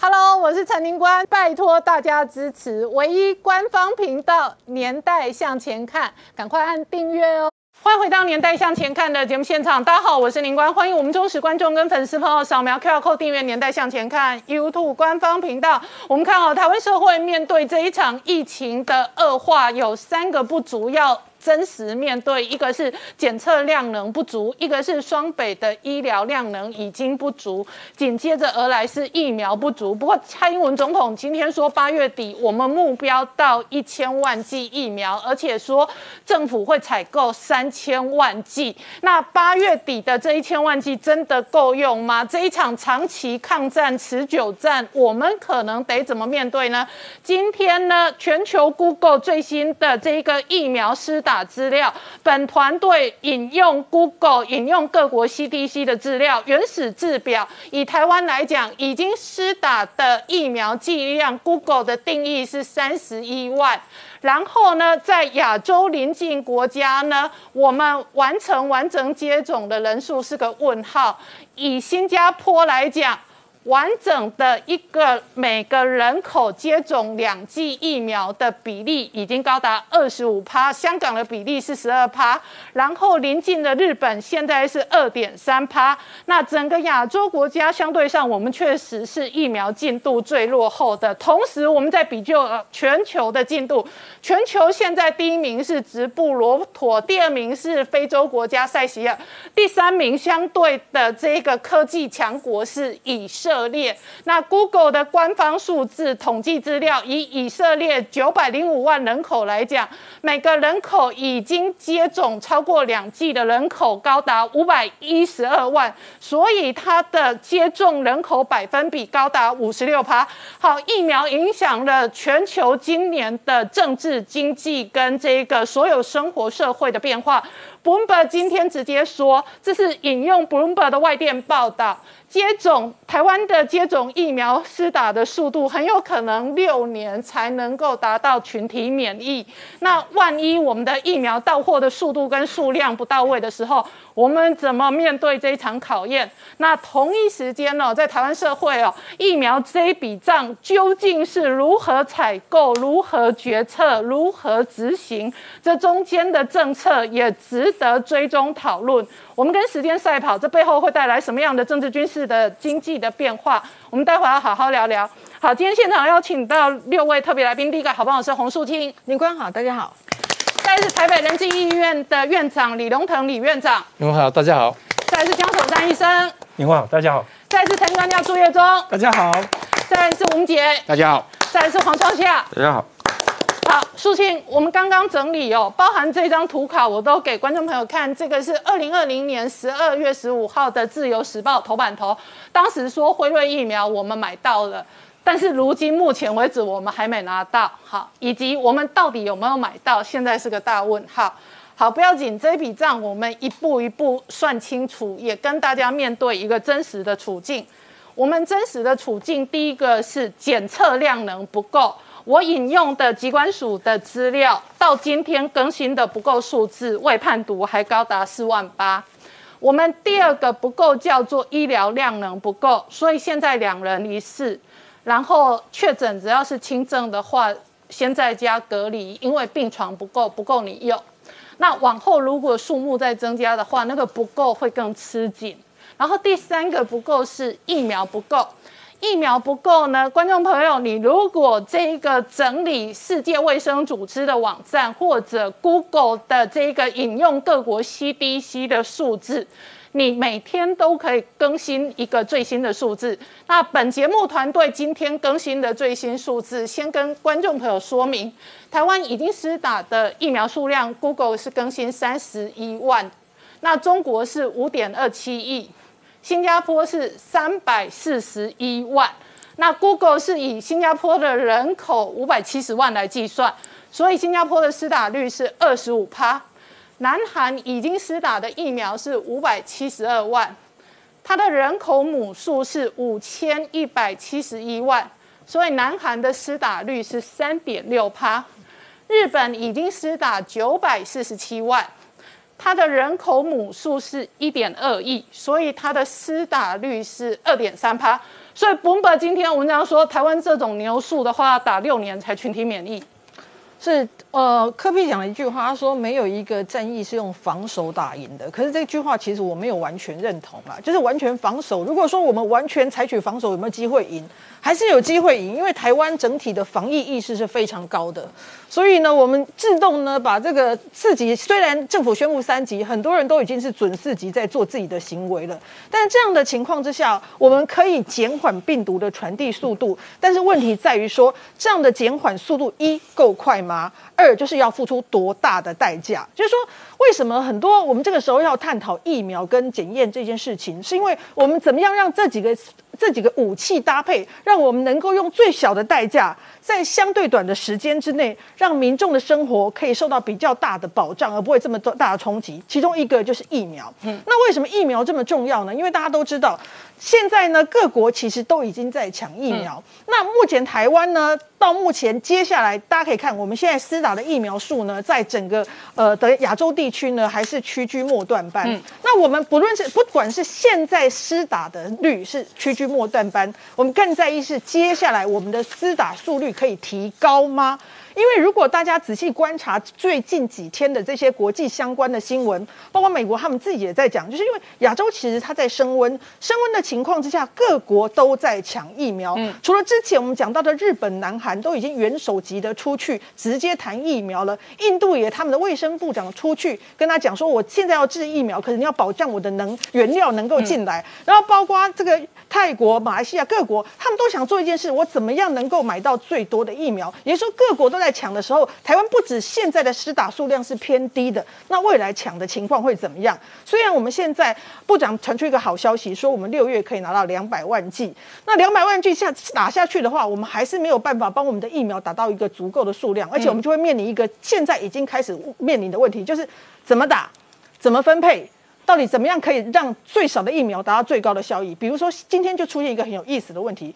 Hello，我是陈宁官，拜托大家支持唯一官方频道《年代向前看》，赶快按订阅哦！欢迎回到《年代向前看》的节目现场，大家好，我是宁官，欢迎我们忠实观众跟粉丝朋友扫描 QR Code 订阅《年代向前看》YouTube 官方频道。我们看哦，台湾社会面对这一场疫情的恶化，有三个不足要。真实面对，一个是检测量能不足，一个是双北的医疗量能已经不足，紧接着而来是疫苗不足。不过蔡英文总统今天说，八月底我们目标到一千万剂疫苗，而且说政府会采购三千万剂。那八月底的这一千万剂真的够用吗？这一场长期抗战、持久战，我们可能得怎么面对呢？今天呢，全球 Google 最新的这一个疫苗施打资料，本团队引用 Google 引用各国 CDC 的资料，原始制表以台湾来讲，已经施打的疫苗剂量，Google 的定义是三十一万。然后呢，在亚洲邻近国家呢，我们完成完整接种的人数是个问号。以新加坡来讲。完整的一个每个人口接种两剂疫苗的比例已经高达二十五趴，香港的比例是十二趴，然后临近的日本现在是二点三趴。那整个亚洲国家相对上，我们确实是疫苗进度最落后的。同时，我们在比较全球的进度，全球现在第一名是直布罗陀，第二名是非洲国家塞西尔，第三名相对的这个科技强国是以色。以色列，那 Google 的官方数字统计资料，以以色列九百零五万人口来讲，每个人口已经接种超过两剂的人口高达五百一十二万，所以它的接种人口百分比高达五十六趴。好，疫苗影响了全球今年的政治、经济跟这个所有生活社会的变化。Bloomberg 今天直接说，这是引用 Bloomberg 的外电报道。接种台湾的接种疫苗施打的速度很有可能六年才能够达到群体免疫。那万一我们的疫苗到货的速度跟数量不到位的时候，我们怎么面对这一场考验？那同一时间呢，在台湾社会哦，疫苗这一笔账究竟是如何采购、如何决策、如何执行？这中间的政策也值得追踪讨论。我们跟时间赛跑，这背后会带来什么样的政治、军事的经济的变化？我们待会要好好聊聊。好，今天现场邀请到六位特别来宾，第一个好朋友是洪树清，林官好，大家好。再是台北仁济医院的院长李龙腾李院长，您好，大家好。再是江守山医生，您好，大家好。再是陈专家朱月忠，大家好。再是吴杰，大家好。再是黄双夏，大家好。好，苏庆，我们刚刚整理哦，包含这张图卡，我都给观众朋友看。这个是二零二零年十二月十五号的《自由时报》头版头，当时说辉瑞疫苗我们买到了，但是如今目前为止我们还没拿到。好，以及我们到底有没有买到，现在是个大问号。好，不要紧，这笔账我们一步一步算清楚，也跟大家面对一个真实的处境。我们真实的处境，第一个是检测量能不够。我引用的机关署的资料，到今天更新的不够数字，未判读还高达四万八。我们第二个不够叫做医疗量能不够，所以现在两人一世，然后确诊只要是轻症的话，先在家隔离，因为病床不够，不够你用。那往后如果数目再增加的话，那个不够会更吃紧。然后第三个不够是疫苗不够。疫苗不够呢，观众朋友，你如果这个整理世界卫生组织的网站，或者 Google 的这个引用各国 CDC 的数字，你每天都可以更新一个最新的数字。那本节目团队今天更新的最新数字，先跟观众朋友说明，台湾已经施打的疫苗数量，Google 是更新三十一万，那中国是五点二七亿。新加坡是三百四十一万，那 Google 是以新加坡的人口五百七十万来计算，所以新加坡的施打率是二十五趴。南韩已经施打的疫苗是五百七十二万，它的人口母数是五千一百七十一万，所以南韩的施打率是三点六趴。日本已经施打九百四十七万。它的人口母数是一点二亿，所以它的施打率是二点三趴。所以 Bloomberg 今天文章说，台湾这种牛数的话，打六年才群体免疫。是呃，科比讲了一句话，他说没有一个战役是用防守打赢的。可是这句话其实我没有完全认同啦，就是完全防守。如果说我们完全采取防守，有没有机会赢？还是有机会赢，因为台湾整体的防疫意识是非常高的，所以呢，我们自动呢把这个四级，虽然政府宣布三级，很多人都已经是准四级在做自己的行为了，但这样的情况之下，我们可以减缓病毒的传递速度，但是问题在于说，这样的减缓速度一够快吗？二就是要付出多大的代价？就是说，为什么很多我们这个时候要探讨疫苗跟检验这件事情，是因为我们怎么样让这几个。这几个武器搭配，让我们能够用最小的代价，在相对短的时间之内，让民众的生活可以受到比较大的保障，而不会这么多大的冲击。其中一个就是疫苗。嗯，那为什么疫苗这么重要呢？因为大家都知道。现在呢，各国其实都已经在抢疫苗。那目前台湾呢，到目前接下来大家可以看，我们现在施打的疫苗数呢，在整个呃的亚洲地区呢，还是屈居末段班。那我们不论是不管是现在施打的率是屈居末段班，我们更在意是接下来我们的施打速率可以提高吗？因为如果大家仔细观察最近几天的这些国际相关的新闻，包括美国他们自己也在讲，就是因为亚洲其实它在升温，升温的情况之下，各国都在抢疫苗。嗯，除了之前我们讲到的日本、南韩都已经元首级的出去直接谈疫苗了，印度也他们的卫生部长出去跟他讲说，我现在要制疫苗，可是你要保障我的能原料能够进来，然后包括这个泰国、马来西亚各国，他们都想做一件事，我怎么样能够买到最多的疫苗？也就是说，各国都在。抢的时候，台湾不止现在的施打数量是偏低的，那未来抢的情况会怎么样？虽然我们现在部长传出一个好消息，说我们六月可以拿到两百万剂，那两百万剂下打下去的话，我们还是没有办法帮我们的疫苗达到一个足够的数量，而且我们就会面临一个现在已经开始面临的问题，就是怎么打，怎么分配，到底怎么样可以让最少的疫苗达到最高的效益？比如说今天就出现一个很有意思的问题。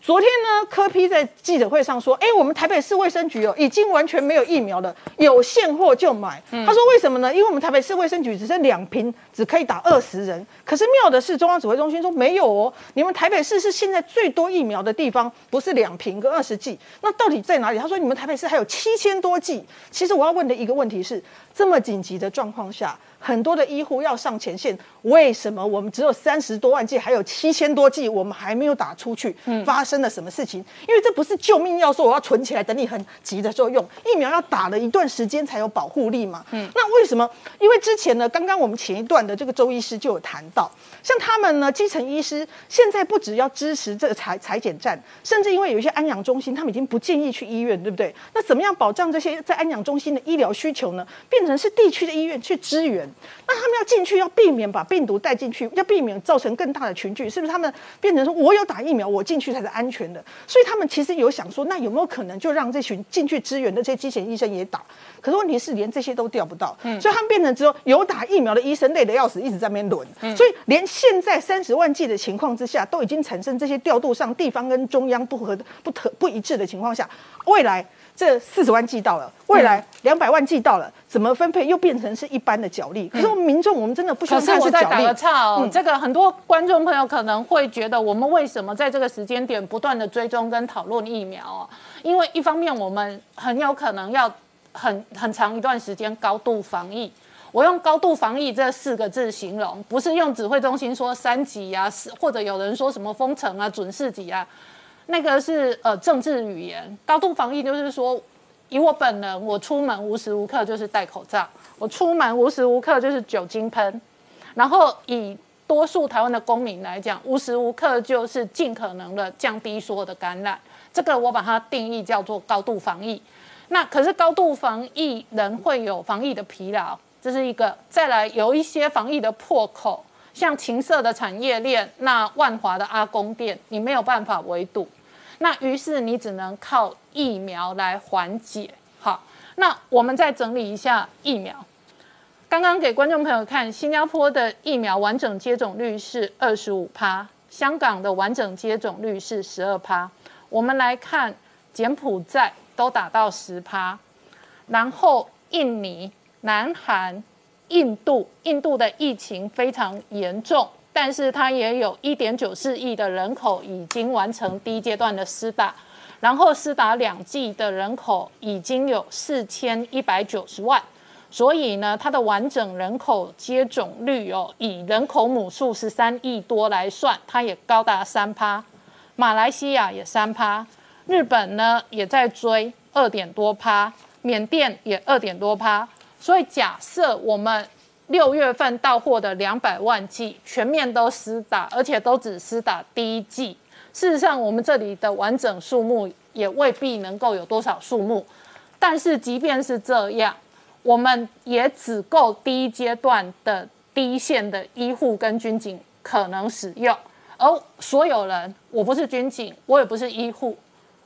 昨天呢，柯批在记者会上说：“哎，我们台北市卫生局哦，已经完全没有疫苗了，有现货就买。”他说：“为什么呢？因为我们台北市卫生局只剩两瓶，只可以打二十人。可是妙的是，中央指挥中心说没有哦，你们台北市是现在最多疫苗的地方，不是两瓶跟二十剂，那到底在哪里？”他说：“你们台北市还有七千多剂。”其实我要问的一个问题是：这么紧急的状况下。很多的医护要上前线，为什么我们只有三十多万剂，还有七千多剂，我们还没有打出去？发生了什么事情？因为这不是救命药，说我要存起来，等你很急的时候用。疫苗要打了一段时间才有保护力嘛。嗯，那为什么？因为之前呢，刚刚我们前一段的这个周医师就有谈到，像他们呢，基层医师现在不只要支持这个裁裁剪站，甚至因为有一些安养中心，他们已经不建议去医院，对不对？那怎么样保障这些在安养中心的医疗需求呢？变成是地区的医院去支援。那他们要进去，要避免把病毒带进去，要避免造成更大的群聚，是不是？他们变成说，我有打疫苗，我进去才是安全的。所以他们其实有想说，那有没有可能就让这群进去支援的这些基层医生也打？可是问题是，连这些都调不到，所以他们变成只有有打疫苗的医生累得要死，一直在那边轮。所以连现在三十万剂的情况之下，都已经产生这些调度上地方跟中央不合、不特不一致的情况下，未来。这四十万剂到了，未来两百万剂到了，怎么分配又变成是一般的角力？可是我们民众，我们真的不需要看是角力。嗯，这个很多观众朋友可能会觉得，我们为什么在这个时间点不断的追踪跟讨论疫苗啊？因为一方面我们很有可能要很很长一段时间高度防疫。我用高度防疫这四个字形容，不是用指挥中心说三级啊，或者有人说什么封城啊、准四级啊。那个是呃政治语言，高度防疫就是说，以我本人，我出门无时无刻就是戴口罩，我出门无时无刻就是酒精喷，然后以多数台湾的公民来讲，无时无刻就是尽可能的降低所有的感染，这个我把它定义叫做高度防疫。那可是高度防疫人会有防疫的疲劳，这是一个。再来有一些防疫的破口。像情色的产业链，那万华的阿公店，你没有办法围堵，那于是你只能靠疫苗来缓解。好，那我们再整理一下疫苗。刚刚给观众朋友看，新加坡的疫苗完整接种率是二十五趴，香港的完整接种率是十二趴。我们来看柬埔寨都打到十趴，然后印尼、南韩。印度，印度的疫情非常严重，但是它也有一点九四亿的人口已经完成第一阶段的施打，然后施打两剂的人口已经有四千一百九十万，所以呢，它的完整人口接种率哦，以人口母数十三亿多来算，它也高达三趴。马来西亚也三趴，日本呢也在追二点多趴，缅甸也二点多趴。所以假设我们六月份到货的两百万剂全面都施打，而且都只施打第一剂，事实上我们这里的完整数目也未必能够有多少数目。但是即便是这样，我们也只够第一阶段的第一线的医护跟军警可能使用。而所有人，我不是军警，我也不是医护，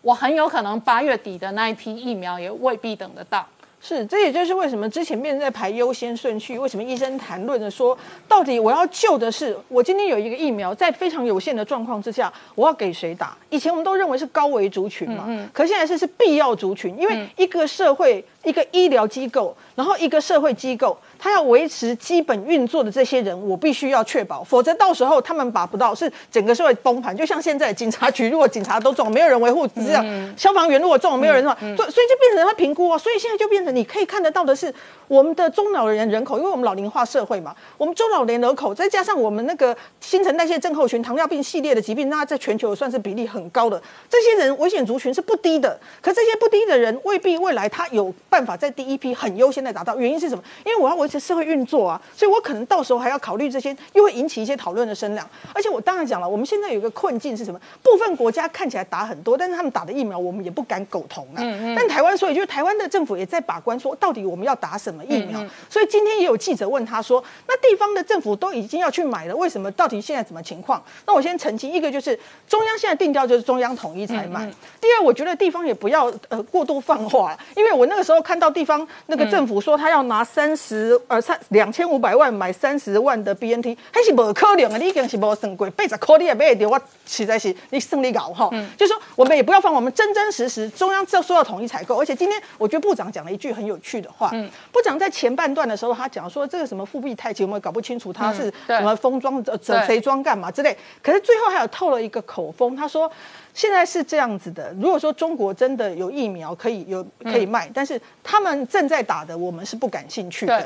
我很有可能八月底的那一批疫苗也未必等得到。是，这也就是为什么之前病人在排优先顺序，为什么医生谈论的说，到底我要救的是，我今天有一个疫苗，在非常有限的状况之下，我要给谁打？以前我们都认为是高危族群嘛，嗯，可现在是是必要族群，因为一个社会。一个医疗机构，然后一个社会机构，它要维持基本运作的这些人，我必须要确保，否则到时候他们把不到，是整个社会崩盘。就像现在警察局，如果警察都中，没有人维护，这样消防员如果中，没有人中，所所以就变成要评估啊。所以现在就变成你可以看得到的是，我们的中老年人口，因为我们老龄化社会嘛，我们中老年人口再加上我们那个新陈代谢症候群、糖尿病系列的疾病，那在全球算是比例很高的。这些人危险族群是不低的，可这些不低的人未必未来他有。办法在第一批很优先的达到，原因是什么？因为我要维持社会运作啊，所以我可能到时候还要考虑这些，又会引起一些讨论的声量。而且我当然讲了，我们现在有一个困境是什么？部分国家看起来打很多，但是他们打的疫苗我们也不敢苟同啊。嗯嗯。但台湾所以就是台湾的政府也在把关，说到底我们要打什么疫苗？所以今天也有记者问他说：“那地方的政府都已经要去买了，为什么？到底现在什么情况？”那我先澄清，一个就是中央现在定调就是中央统一才买。第二，我觉得地方也不要呃过度放话，因为我那个时候。看到地方那个政府说他要拿三十呃三两千五百万买三十万的 BNT，还是不可能的，你已经是无算过，八十块你也买得到，我实在是你胜利搞哈。就说我们也不要放，我们真真实实中央就说要统一采购，而且今天我觉得部长讲了一句很有趣的话。部长在前半段的时候，他讲说这个什么复辟太极，我们搞不清楚他是什么封装呃谁装干嘛之类。可是最后还有透了一个口风，他说。现在是这样子的，如果说中国真的有疫苗可以有可以卖，但是他们正在打的，我们是不感兴趣的；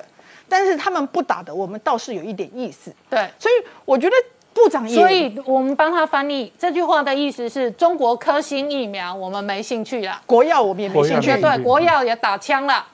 但是他们不打的，我们倒是有一点意思。对，所以我觉得部长也，所以我们帮他翻译这句话的意思是中国科兴疫苗我们没兴趣了，国药我们也没兴趣。对，国药也打枪了，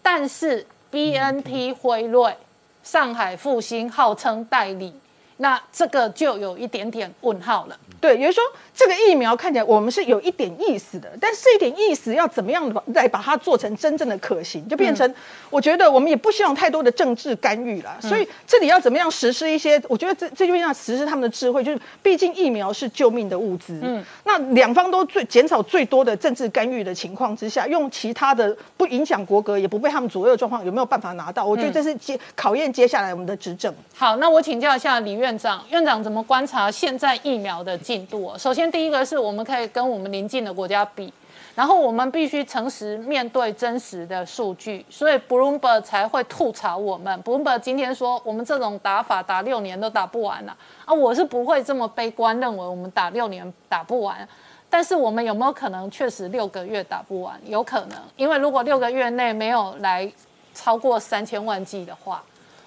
但是 B N T 辉瑞、上海复兴号称代理，那这个就有一点点问号了。对，也就是说，这个疫苗看起来我们是有一点意思的，但是这一点意思要怎么样来把它做成真正的可行，就变成我觉得我们也不希望太多的政治干预了。所以这里要怎么样实施一些？我觉得这这就要实施他们的智慧，就是毕竟疫苗是救命的物资。嗯，那两方都最减少最多的政治干预的情况之下，用其他的不影响国格也不被他们左右的状况，有没有办法拿到？我觉得这是接考验接下来我们的执政。好，那我请教一下李院院长，院长怎么观察现在疫苗的？进度首先，第一个是我们可以跟我们邻近的国家比，然后我们必须诚实面对真实的数据，所以 Bloomberg 才会吐槽我们。Bloomberg 今天说我们这种打法打六年都打不完了啊！我是不会这么悲观，认为我们打六年打不完。但是我们有没有可能确实六个月打不完？有可能，因为如果六个月内没有来超过三千万剂的话，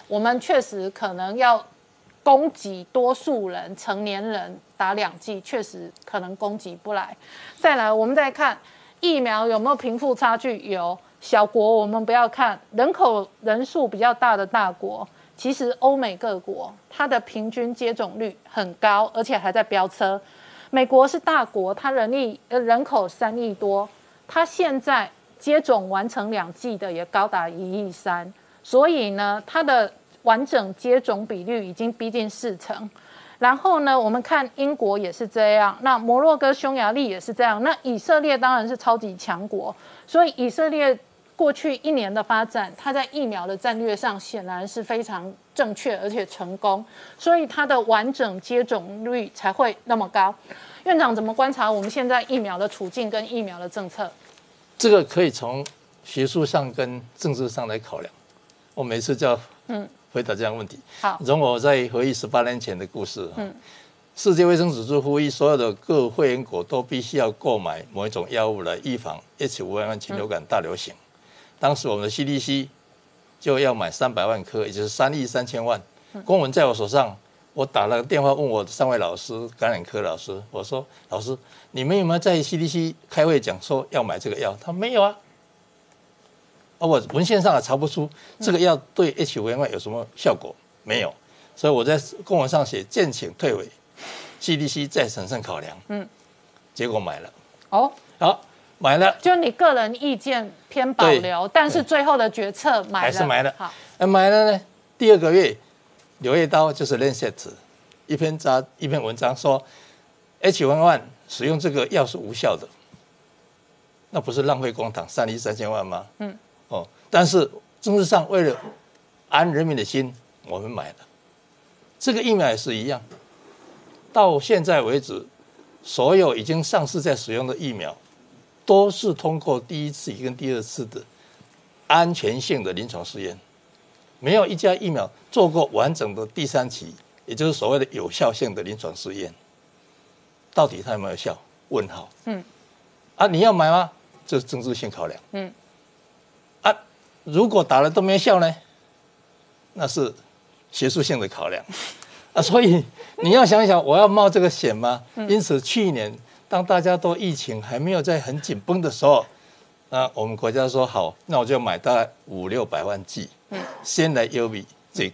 我们确实可能要。供给多数人成年人打两剂，确实可能供给不来。再来，我们再看疫苗有没有贫富差距？有小国，我们不要看人口人数比较大的大国，其实欧美各国它的平均接种率很高，而且还在飙车。美国是大国，它人力呃人口三亿多，它现在接种完成两剂的也高达一亿三，所以呢，它的。完整接种比率已经逼近四成，然后呢，我们看英国也是这样，那摩洛哥、匈牙利也是这样，那以色列当然是超级强国，所以以色列过去一年的发展，它在疫苗的战略上显然是非常正确而且成功，所以它的完整接种率才会那么高。院长怎么观察我们现在疫苗的处境跟疫苗的政策？这个可以从学术上跟政治上来考量。我每次叫嗯。回答这样问题。好，容我再回忆十八年前的故事。嗯，世界卫生组织呼吁所有的各会员国都必须要购买某一种药物来预防 H5N1 禽流感大流行。当时我们的 CDC 就要买三百万颗，也就是三亿三千万。公文在我手上，我打了个电话问我三位老师，感染科老师，我说：“老师，你们有没有在 CDC 开会讲说要买这个药？”他没有啊。啊，我文献上也查不出这个药对 H5N1 有什么效果，没有。所以我在公文上写建请退回，CDC 再审慎考量。嗯，结果买了。哦，好。买了，就你个人意见偏保留，但是最后的决策买了，还是买了。好，买了呢。第二个月，《柳叶刀》就是《Lancet》一篇杂一篇文章说，H1N1 使用这个药是无效的，那不是浪费公帑三亿三千万吗？嗯，哦，但是政治上为了安人民的心，我们买了。这个疫苗也是一样，到现在为止，所有已经上市在使用的疫苗。都是通过第一次跟第二次的安全性的临床试验，没有一家疫苗做过完整的第三期，也就是所谓的有效性的临床试验。到底它有没有效？问号。嗯。啊，你要买吗？这是政治性考量。嗯。啊，如果打了都没效呢？那是学术性的考量。啊，所以你要想想，我要冒这个险吗？因此去年。当大家都疫情还没有在很紧绷的时候，那我们国家说好，那我就买大概五六百万剂，嗯，先来优比这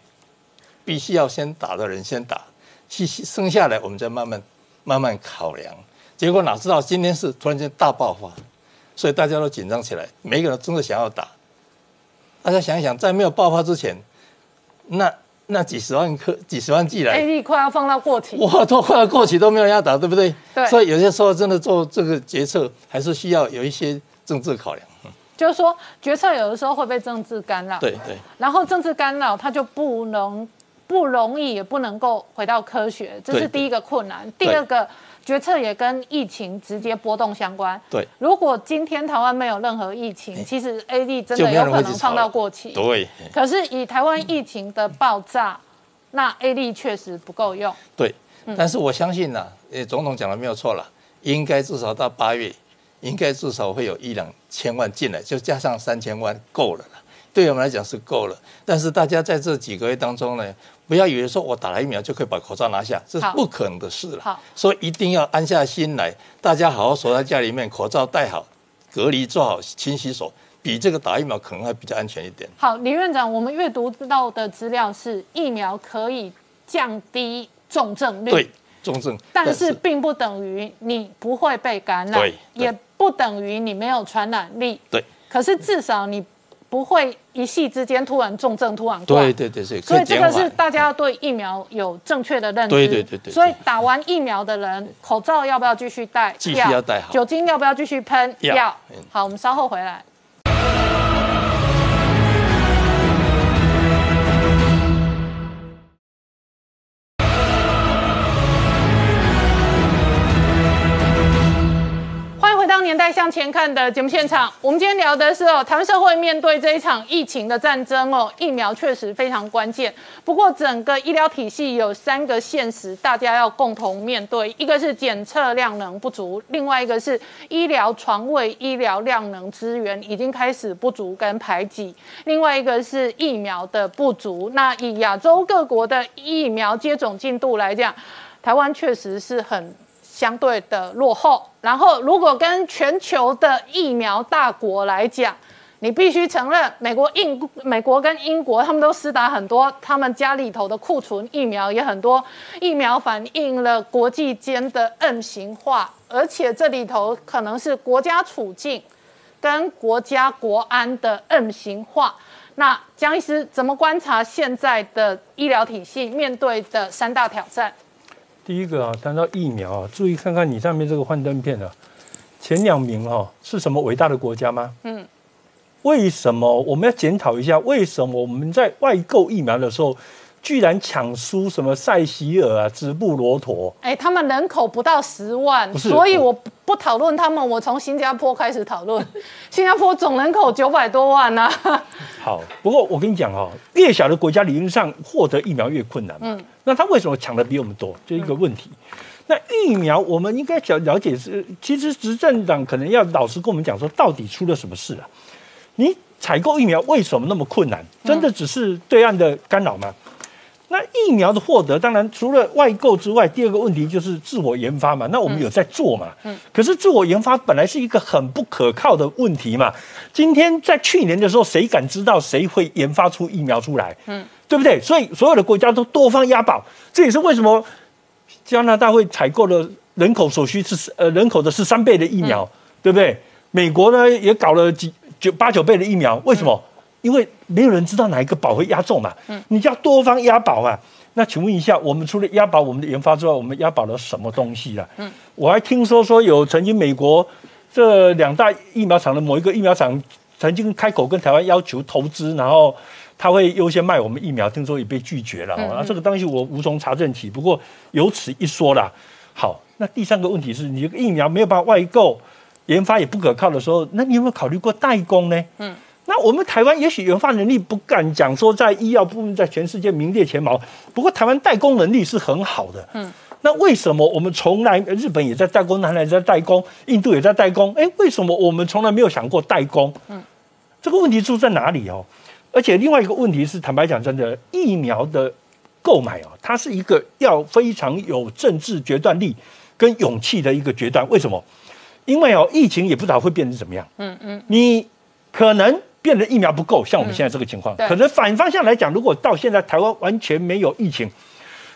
必须要先打的人先打，其剩下来我们再慢慢慢慢考量。结果哪知道今天是突然间大爆发，所以大家都紧张起来，每个人真的想要打。大家想一想，在没有爆发之前，那。那几十万颗、几十万剂来，A D 快要放到过期，哇，都快要过期都没有要打，对不对？对。所以有些时候真的做这个决策，还是需要有一些政治考量。就是说，决策有的时候会被政治干扰。对对。然后政治干扰，它就不能不容易，也不能够回到科学，这是第一个困难。第二个。决策也跟疫情直接波动相关。对，如果今天台湾没有任何疫情，其实 A D 真的有可能放到过期。对。可是以台湾疫情的爆炸，那 A D 确实不够用。对。但是我相信呢，呃，总统讲的没有错了，应该至少到八月，应该至少会有一两千万进来，就加上三千万够了对我们来讲是够了。但是大家在这几个月当中呢？不要以为说我打了疫苗就可以把口罩拿下，这是不可能的事了。好，所以一定要安下心来，大家好好守在家里面，口罩戴好，隔离做好，勤洗手，比这个打疫苗可能还比较安全一点。好，李院长，我们阅读到的资料是疫苗可以降低重症率，对重症，但是并不等于你不会被感染，也不等于你没有传染力。对，可是至少你。不会一夕之间突然重症突然挂，对对对，所以这个是大家要对疫苗有正确的认知。对对对对。所以打完疫苗的人，口罩要不要继续戴？继续要戴好。酒精要不要继续喷？要。好，我们稍后回来。前看的节目现场，我们今天聊的是哦，台湾社会面对这一场疫情的战争哦，疫苗确实非常关键。不过，整个医疗体系有三个现实，大家要共同面对：一个是检测量能不足，另外一个是医疗床位、医疗量能资源已经开始不足跟排挤，另外一个是疫苗的不足。那以亚洲各国的疫苗接种进度来讲，台湾确实是很。相对的落后，然后如果跟全球的疫苗大国来讲，你必须承认，美国、英、美国跟英国他们都施打很多，他们家里头的库存疫苗也很多，疫苗反映了国际间的 M 型化，而且这里头可能是国家处境跟国家国安的 M 型化。那江医师怎么观察现在的医疗体系面对的三大挑战？第一个啊，谈到疫苗啊，注意看看你上面这个幻灯片啊，前两名哈是什么伟大的国家吗？嗯，为什么我们要检讨一下？为什么我们在外购疫苗的时候，居然抢输什么塞西尔啊、直布罗陀。哎，他们人口不到十万，所以我不不讨论他们，我从新加坡开始讨论。新加坡总人口九百多万呢、啊，好，不过我跟你讲哦，越小的国家理论上获得疫苗越困难。嗯，那他为什么抢的比我们多？这一个问题。那疫苗我们应该想了解是，其实执政党可能要老实跟我们讲说，到底出了什么事啊？你采购疫苗为什么那么困难？真的只是对岸的干扰吗？那疫苗的获得，当然除了外购之外，第二个问题就是自我研发嘛。那我们有在做嘛？嗯。可是自我研发本来是一个很不可靠的问题嘛。今天在去年的时候，谁敢知道谁会研发出疫苗出来？嗯，对不对？所以所有的国家都多方押宝，这也是为什么加拿大会采购了人口所需是呃人口的是三倍的疫苗，对不对？美国呢也搞了几九八九倍的疫苗，为什么？因为没有人知道哪一个宝会压中嘛，嗯，你叫多方押宝啊。那请问一下，我们除了押宝我们的研发之外，我们押宝了什么东西啊？嗯，我还听说说有曾经美国这两大疫苗厂的某一个疫苗厂曾经开口跟台湾要求投资，然后他会优先卖我们疫苗，听说也被拒绝了。啊，这个东西我无从查证起，不过有此一说啦。好，那第三个问题是你疫苗没有办法外购，研发也不可靠的时候，那你有没有考虑过代工呢？嗯。那我们台湾也许研发能力不敢讲说在医药部分在全世界名列前茅，不过台湾代工能力是很好的。嗯，那为什么我们从来日本也在代工，南韩也在代工，印度也在代工？哎，为什么我们从来没有想过代工？嗯，这个问题出在哪里哦？而且另外一个问题是，坦白讲，真的疫苗的购买哦，它是一个要非常有政治决断力跟勇气的一个决断。为什么？因为哦，疫情也不知道会变成怎么样。嗯嗯，你可能。变得疫苗不够，像我们现在这个情况，可能反方向来讲，如果到现在台湾完全没有疫情，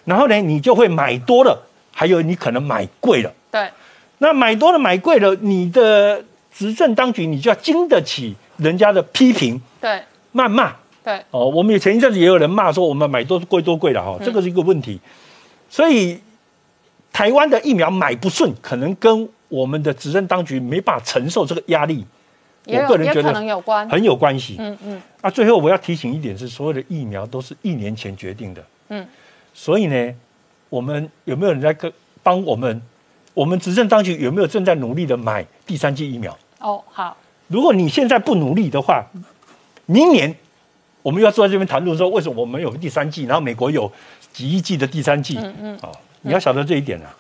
然后呢，你就会买多了，还有你可能买贵了。对，那买多了买贵了，你的执政当局你就要经得起人家的批评，对，谩骂，对。哦，我们也前一阵子也有人骂说我们买多贵多贵了哈，这个是一个问题。所以台湾的疫苗买不顺，可能跟我们的执政当局没办法承受这个压力。我个人觉得可能有关很有关系。嗯嗯。啊，最后我要提醒一点是，所有的疫苗都是一年前决定的。嗯。所以呢，我们有没有人在跟帮我们？我们执政当局有没有正在努力的买第三剂疫苗？哦，好。如果你现在不努力的话，明年我们要坐在这边谈论说，为什么我们有第三季，然后美国有几亿剂的第三季？嗯嗯。哦，你要晓得这一点啊。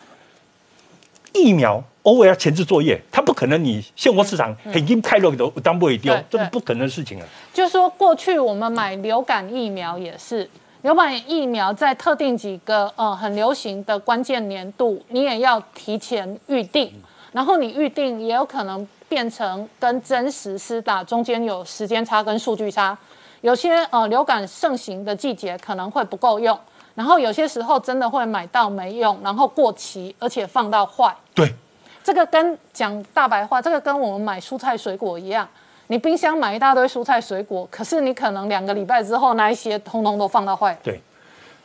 疫苗偶尔要前置作业，它不可能你现货市场很经开了都当不会丢，这个不可能的事情啊。就是说，过去我们买流感疫苗也是，流感疫苗在特定几个呃很流行的关键年度，你也要提前预定，然后你预定也有可能变成跟真实施打中间有时间差跟数据差，有些呃流感盛行的季节可能会不够用。然后有些时候真的会买到没用，然后过期，而且放到坏。对，这个跟讲大白话，这个跟我们买蔬菜水果一样，你冰箱买一大堆蔬菜水果，可是你可能两个礼拜之后，那一些通通都放到坏。对，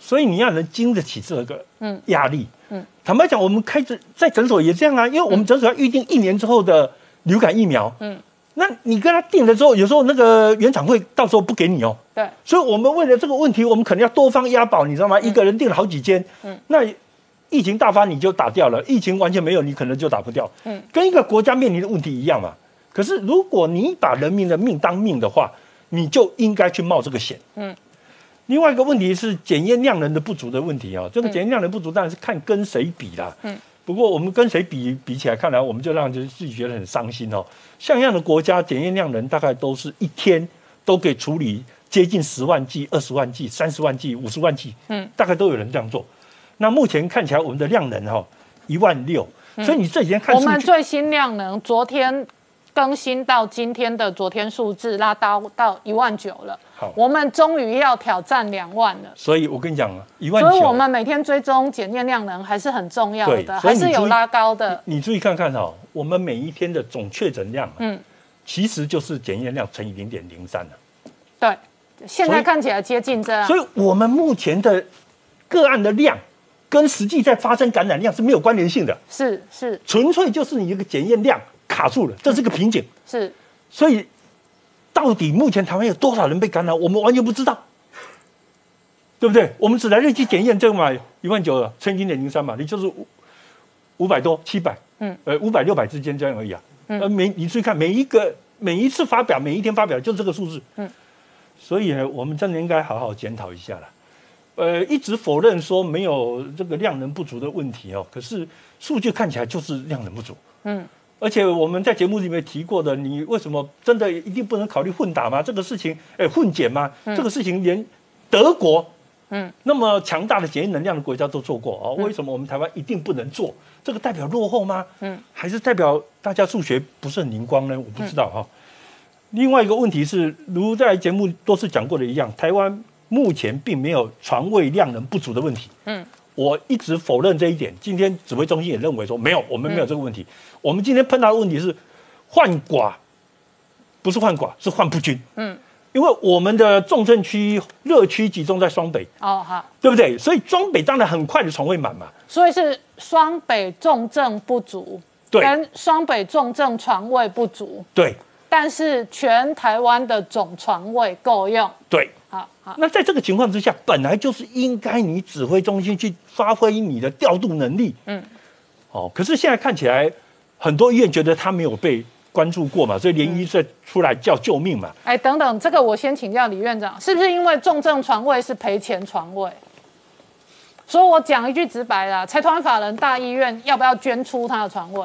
所以你要能经得起这个嗯压力。嗯，坦白讲，我们开诊在诊所也这样啊，因为我们诊所要预定一年之后的流感疫苗。嗯。那你跟他定了之后，有时候那个原厂会到时候不给你哦。对。所以，我们为了这个问题，我们可能要多方押宝，你知道吗？一个人订了好几间。嗯。那疫情大发，你就打掉了；疫情完全没有，你可能就打不掉。嗯。跟一个国家面临的问题一样嘛。可是，如果你把人民的命当命的话，你就应该去冒这个险。嗯。另外一个问题是检验量能的不足的问题啊。这个检验量能不足，当然是看跟谁比啦。嗯。不过我们跟谁比比起来，看来我们就让自己觉得很伤心哦。像样的国家检验量能大概都是一天都可以处理接近十万剂、二十万剂、三十万剂、五十万剂，嗯，大概都有人这样做。那目前看起来我们的量能哈一万六，所以你这几天看我们最新量能昨天。更新到今天的昨天数字，拉到到一万九了。好，我们终于要挑战两万了。所以我跟你讲啊，一万。所以我们每天追踪检验量能还是很重要的，还是有拉高的。你注意看看哈，我们每一天的总确诊量，嗯，其实就是检验量乘以零点零三了。对，现在看起来接近这样。所以我们目前的个案的量，跟实际在发生感染量是没有关联性的。是是，纯粹就是你一个检验量。卡住了，这是个瓶颈。是，所以到底目前台湾有多少人被感染，我们完全不知道。对不对？我们只来得及检验这个嘛，一万九了，乘以零点零三嘛，你就是五五百多、七百，嗯，呃，五百六百之间这样而已啊。呃，每你注意看，每一个每一次发表，每一天发表，就这个数字。嗯，所以呢，我们真的应该好好检讨一下了。呃，一直否认说没有这个量能不足的问题哦，可是数据看起来就是量能不足。嗯，而且我们在节目里面提过的，你为什么真的一定不能考虑混打吗？这个事情，哎，混检吗？这个事情连德国，嗯，那么强大的检验能量的国家都做过哦，为什么我们台湾一定不能做？这个代表落后吗？嗯，还是代表大家数学不是很灵光呢？我不知道哈、另外一个问题是，如在节目多次讲过的一样，台湾目前并没有床位量能不足的问题。嗯，我一直否认这一点。今天指挥中心也认为说没有，我们没有这个问题。我们今天碰到的问题是换寡，不是换寡，是换不均。嗯，因为我们的重症区热区集中在双北，哦好，对不对？所以双北当然很快的床位满嘛。所以是双北重症不足，对跟双北重症床位不足，对但是全台湾的总床位够用。对。好好，那在这个情况之下，本来就是应该你指挥中心去发挥你的调度能力。嗯，哦，可是现在看起来，很多医院觉得他没有被关注过嘛，所以连医生出来叫救命嘛。哎，等等，这个我先请教李院长，是不是因为重症床位是赔钱床位？所以我讲一句直白的啊，财团法人大医院要不要捐出他的床位？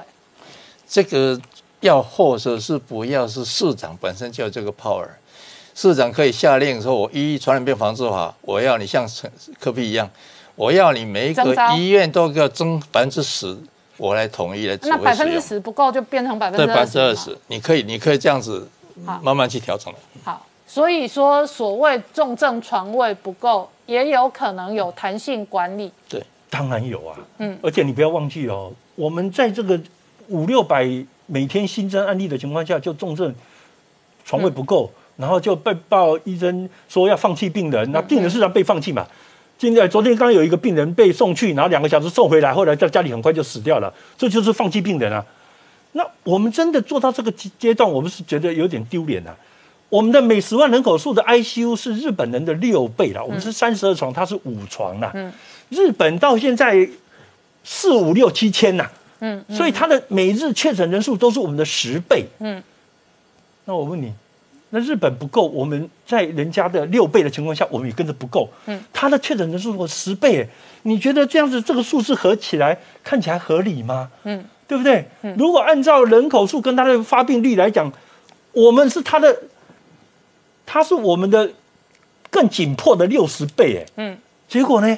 这个要或者是不要是市长本身就有这个 power，市长可以下令说，我依传染病防治法，我要你像陈科比一样，我要你每一个医院都要增百分之十，我来统一来指那百分之。十不够，就变成百分之二十。分之二十，你可以，你可以这样子慢慢去调整了。好，所以说所谓重症床位不够，也有可能有弹性管理。对当然有啊，嗯而且你不要忘记哦，我们在这个五六百每天新增案例的情况下，就重症床位不够，然后就被报医生说要放弃病人，那病人事实上被放弃嘛。现在昨天刚有一个病人被送去，然后两个小时送回来，后来在家里很快就死掉了，这就是放弃病人啊。那我们真的做到这个阶阶段，我们是觉得有点丢脸啊。我们的每十万人口数的 ICU 是日本人的六倍了，我们是三十二床，它是五床啦。嗯日本到现在四五六七千呐，嗯，所以它的每日确诊人数都是我们的十倍。嗯，那我问你，那日本不够，我们在人家的六倍的情况下，我们也跟着不够。嗯，它的确诊人数我十倍，哎你觉得这样子这个数字合起来看起来合理吗？嗯，对不对？如果按照人口数跟它的发病率来讲，我们是它的，它是我们的更紧迫的六十倍，哎，嗯，结果呢？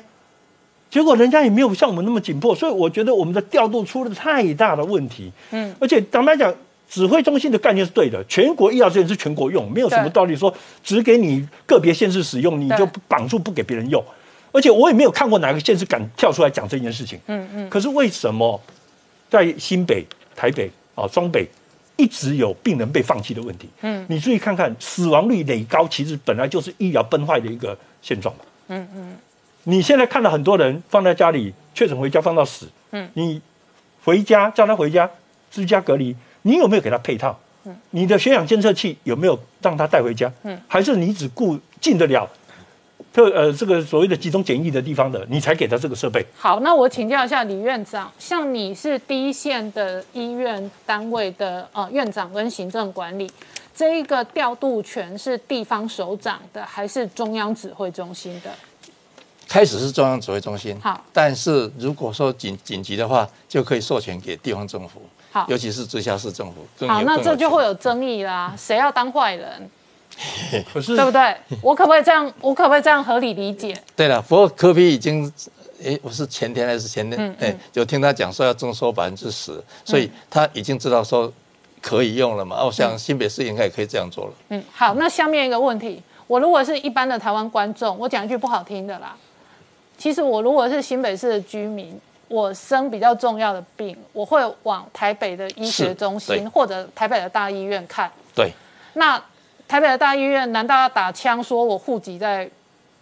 结果人家也没有像我们那么紧迫，所以我觉得我们的调度出了太大的问题。嗯，而且坦白讲，指挥中心的概念是对的，全国医疗资源是全国用，没有什么道理说只给你个别县市使用，你就绑住不给别人用。而且我也没有看过哪个县市敢跳出来讲这件事情。嗯嗯，可是为什么在新北、台北啊、双北一直有病人被放弃的问题？嗯，你注意看看，死亡率累高，其实本来就是医疗崩坏的一个现状嘛。嗯嗯，你现在看到很多人放在家里确诊回家放到死，嗯，你回家叫他回家居家隔离，你有没有给他配套？嗯，你的血氧监测器有没有让他带回家？嗯，还是你只顾进得了特呃这个所谓的集中检疫的地方的，你才给他这个设备？好，那我请教一下李院长，像你是第一线的医院单位的呃院长跟行政管理，这一个调度权是地方首长的，还是中央指挥中心的？开始是中央指挥中心，好，但是如果说紧紧急的话，就可以授权给地方政府，好尤其是直辖市政府。更好，那这就会有争议啦，谁要当坏人，可是对不对？我可不可以这样？我可不可以这样合理理解？对了，不过科比已经，诶，我是前天还是前天，嗯哎、就听他讲说要征收百分之十，所以他已经知道说可以用了嘛。我想新北市应该也可以这样做了。嗯，好，那下面一个问题，我如果是一般的台湾观众，我讲一句不好听的啦，其实我如果是新北市的居民，我生比较重要的病，我会往台北的医学中心或者台北的大医院看。对，那台北的大医院难道要打枪说我户籍在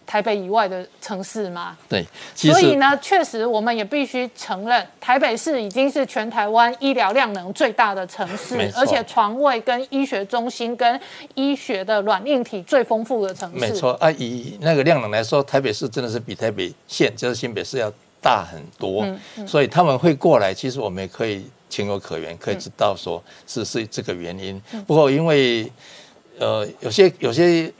台北以外的城市吗？对，所以呢，确实我们也必须承认，台北市已经是全台湾医疗量能最大的城市而且床位跟医学中心跟医学的软硬体最丰富的城市。没错啊，以那个量能来说，台北市真的是比台北县就是新北市要大很多，嗯所以他们会过来，其实我们也可以情有可原，可以知道说是是这个原因。嗯不过因为呃有些有些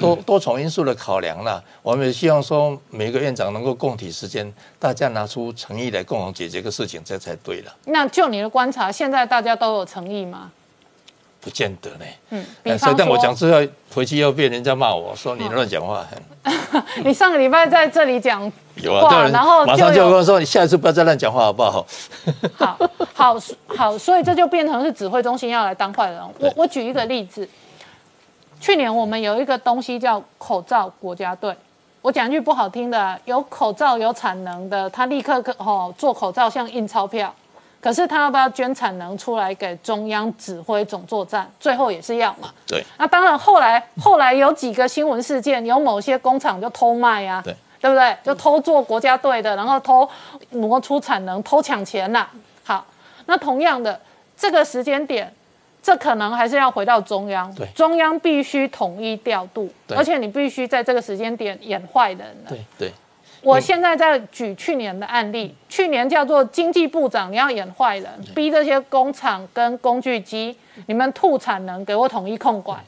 多 多重因素的考量啦，我们也希望说每个院长能够共体时间，大家拿出诚意来共同解决个事情，这才对了。那就你的观察，现在大家都有诚意吗？不见得呢。嗯，比哎所以方说但我讲，之后回去又被人家骂我说你乱讲话。你上个礼拜在这里讲有啊，然后马上就跟我说，你下一次不要再乱讲话好不好？好好好，所以这就变成是指挥中心要来当坏人。我我举一个例子，去年我们有一个东西叫口罩国家队。我讲一句不好听的，有口罩有产能的，他立刻可哦做口罩像印钞票。可是他要不要捐产能出来给中央指挥总作战？最后也是要嘛。对那当然，后来后来有几个新闻事件，有某些工厂就偷卖啊，对对不对？就偷做国家队的，然后偷挪出产能，偷抢钱呐、好，那同样的这个时间点，这可能还是要回到中央，对中央必须统一调度，对而且你必须在这个时间点演坏人了。对对我现在在举去年的案例，去年叫做经济部长，你要演坏人，逼这些工厂跟工具机，你们吐产能，给我统一控管。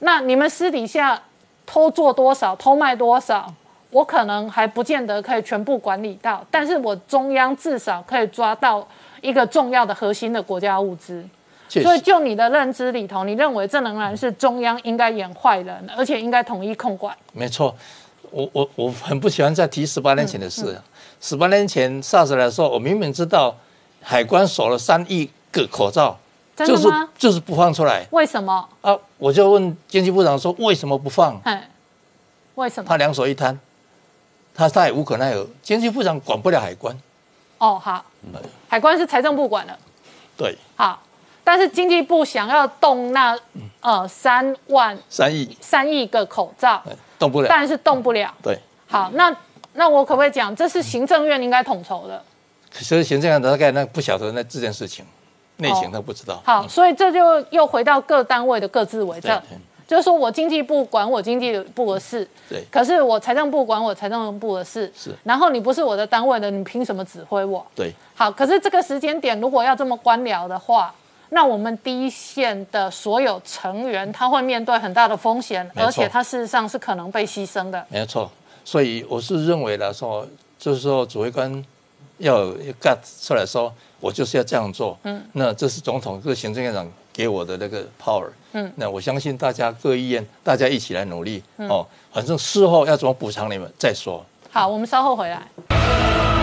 那你们私底下偷做多少，偷卖多少，我可能还不见得可以全部管理到，但是我中央至少可以抓到一个重要的核心的国家物资。所以，就你的认知里头，你认为这仍然是中央应该演坏人，而且应该统一控管。没错。我我我很不喜欢再提十八年前的嗯事。十八年前 SARS 来说，我明明知道海关锁了三亿个口罩，就是真的吗？就是不放出来为什么？啊！我就问经济部长说为什么不放？哎，为什么他？两手一摊，他他也无可奈何。经济部长管不了海关，哦，好，海关是财政部管的，对，好，但是经济部想要动那呃三万三亿三亿个口罩，哎动不了。但是动不了。对，好，那那我可不可以讲，这是行政院应该统筹的？可是行政院大概那不晓得那这件事情内情哦他不知道。好，所以这就又回到各单位的各自为政。就是说我经济部管我经济部的事，对可是我财政部管我财政部的事，是然后你不是我的单位的，你凭什么指挥我？对好，可是这个时间点如果要这么官僚的话，那我们第一线的所有成员他会面对很大的风险，而且他事实上是可能被牺牲的。没有错。所以我是认为来说，就是说指挥官要有 gut 出来说，我就是要这样做。嗯，那这是总统，这是行政院长给我的那个 power。嗯，那我相信大家各医院大家一起来努力、哦。反正事后要怎么补偿你们再说。好，我们稍后回来。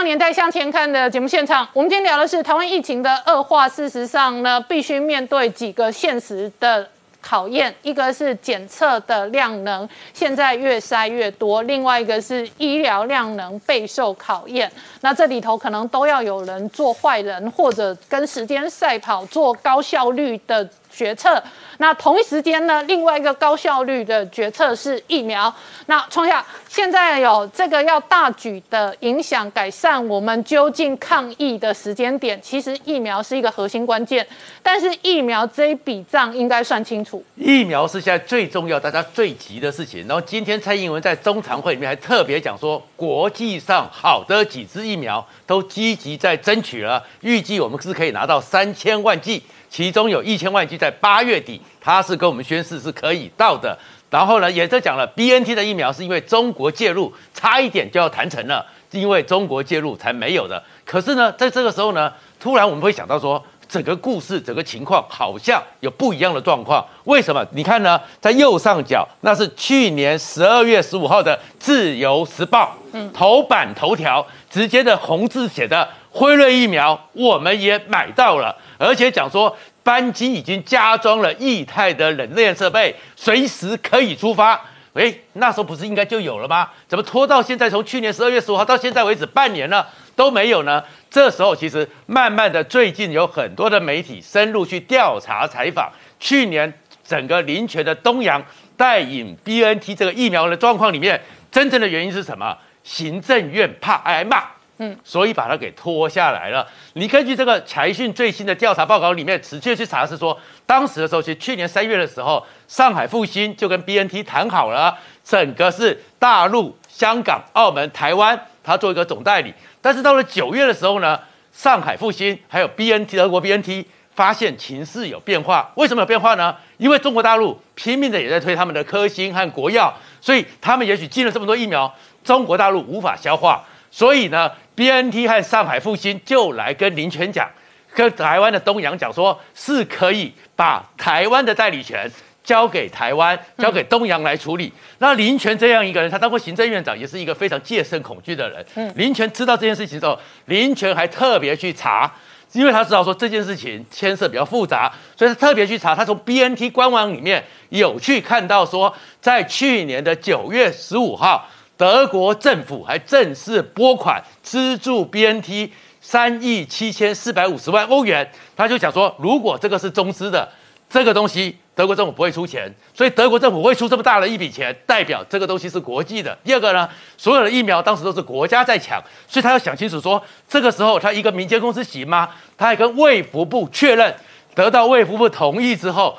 《年代向前看》的节目现场。我们今天聊的是台湾疫情的恶化，事实上呢，必须面对几个现实的考验，一个是检测的量能现在越筛越多，另外一个是医疗量能备受考验。那这里头可能都要有人做坏人，或者跟时间赛跑，做高效率的决策。那同一时间呢，另外一个高效率的决策是疫苗。那创下现在有这个要大举的影响改善我们究竟抗疫的时间点，其实疫苗是一个核心关键。但是疫苗这一笔账应该算清楚。疫苗是现在最重要、大家最急的事情。然后今天蔡英文在中常会里面还特别讲说，国际上好的几支疫苗都积极在争取了，预计我们是可以拿到三千万剂，其中有一千万剂在八月底，他是跟我们宣誓是可以到的。然后呢，也在讲了 B N T 的疫苗是因为中国介入，差一点就要谈成了，因为中国介入才没有的。可是呢，在这个时候呢，突然我们会想到说，整个故事、整个情况好像有不一样的状况。为什么？你看呢，在右上角那是去年十二月十五号的《自由时报》头版头条，直接的红字写的辉瑞疫苗我们也买到了，而且讲说班机已经加装了液态的冷链设备，随时可以出发。诶，那时候不是应该就有了吗？怎么拖到现在？从去年十二月十五号到现在为止，半年了都没有呢？这时候其实慢慢的，最近有很多的媒体深入去调查采访，去年整个林权的东阳代引 BNT 这个疫苗的状况里面，真正的原因是什么？行政院怕挨骂。嗯，所以把它给拖下来了。你根据这个财讯最新的调查报告里面，直接去查是说，当时的时候，其实去年三月的时候，上海复兴就跟 BNT 谈好了，整个是大陆、香港、澳门、台湾，他做一个总代理。但是到了九月的时候呢，上海复兴还有 BNT 德国 BNT 发现情势有变化。为什么有变化呢？因为中国大陆拼命的也在推他们的科兴和国药，所以他们也许进了这么多疫苗，中国大陆无法消化，所以呢。B N T 和上海复兴就来跟林权讲，跟台湾的东洋讲说，是可以把台湾的代理权交给台湾，交给东洋来处理。那林权这样一个人，他当过行政院长，也是一个非常戒慎恐惧的人。嗯，林权知道这件事情之后，林权还特别去查，因为他知道说这件事情牵涉比较复杂，所以他特别去查。他从 B N T 官网里面有去看到说，在去年的九月十五号。德国政府还正式拨款资助 BNT 三亿七千四百五十万欧元，他就讲说，如果这个是中资的，这个东西德国政府不会出钱，所以德国政府会出这么大的一笔钱，代表这个东西是国际的。第二个呢，所有的疫苗当时都是国家在抢，所以他要想清楚说，这个时候他一个民间公司行吗？他还跟卫福部确认，得到卫福部同意之后，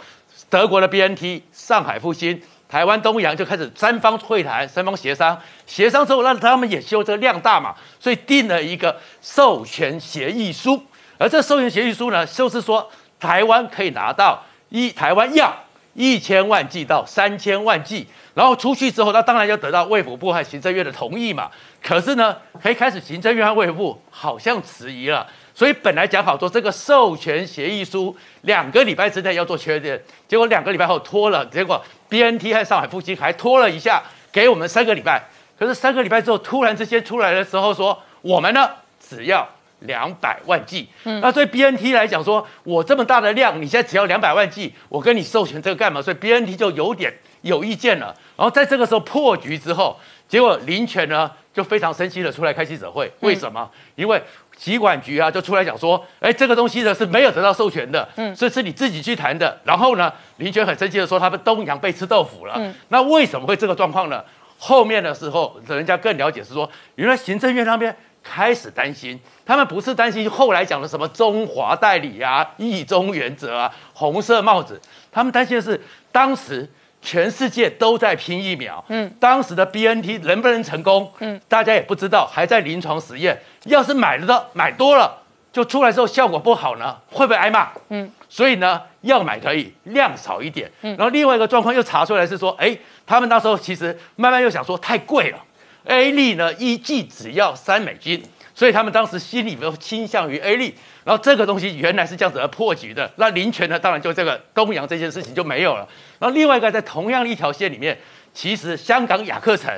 德国的 BNT 上海复兴。台湾东洋就开始三方会谈，三方协商，协商之后让他们也希望这个量大嘛，所以定了一个授权协议书。而这授权协议书呢，就是说台湾可以拿到一台湾要一千万剂到三千万剂，然后出去之后，那当然要得到卫福部和行政院的同意嘛。可是呢，可以开始行政院和卫福部好像迟疑了。所以本来讲好做这个授权协议书两个礼拜之内要做确认，结果两个礼拜后拖了，结果 B N T 和上海复兴还拖了一下，给我们三个礼拜。可是三个礼拜之后，突然之间出来的时候说，我们呢只要两百万剂。嗯，那对 B N T 来讲，说我这么大的量，你现在只要两百万剂，我跟你授权这个干嘛？所以 B N T 就有点有意见了。然后在这个时候破局之后，结果林权呢就非常生气的出来开记者会，为什么？因为疾管局啊，就出来讲说，哎，这个东西呢是没有得到授权的，嗯，所以是你自己去谈的。然后呢，林权很生气的说，他们东阳被吃豆腐了。嗯，那为什么会这个状况呢？后面的时候，人家更了解是说，原来行政院那边开始担心，他们不是担心后来讲的什么中华代理啊、一中原则啊、红色帽子，他们担心的是当时。全世界都在拼疫苗，嗯，当时的 B N T 能不能成功？嗯，大家也不知道，还在临床实验。要是买了的买多了，就出来之后效果不好呢，会不会挨骂？嗯，所以呢，要买可以量少一点。嗯，然后另外一个状况又查出来是说，哎，他们那时候其实慢慢又想说太贵了，A 粒呢一剂只要三美金，所以他们当时心里都倾向于 A 粒。然后这个东西原来是这样子而破局的，那林权呢，当然就这个东阳这件事情就没有了。然后另外一个在同样的一条线里面，其实香港雅克城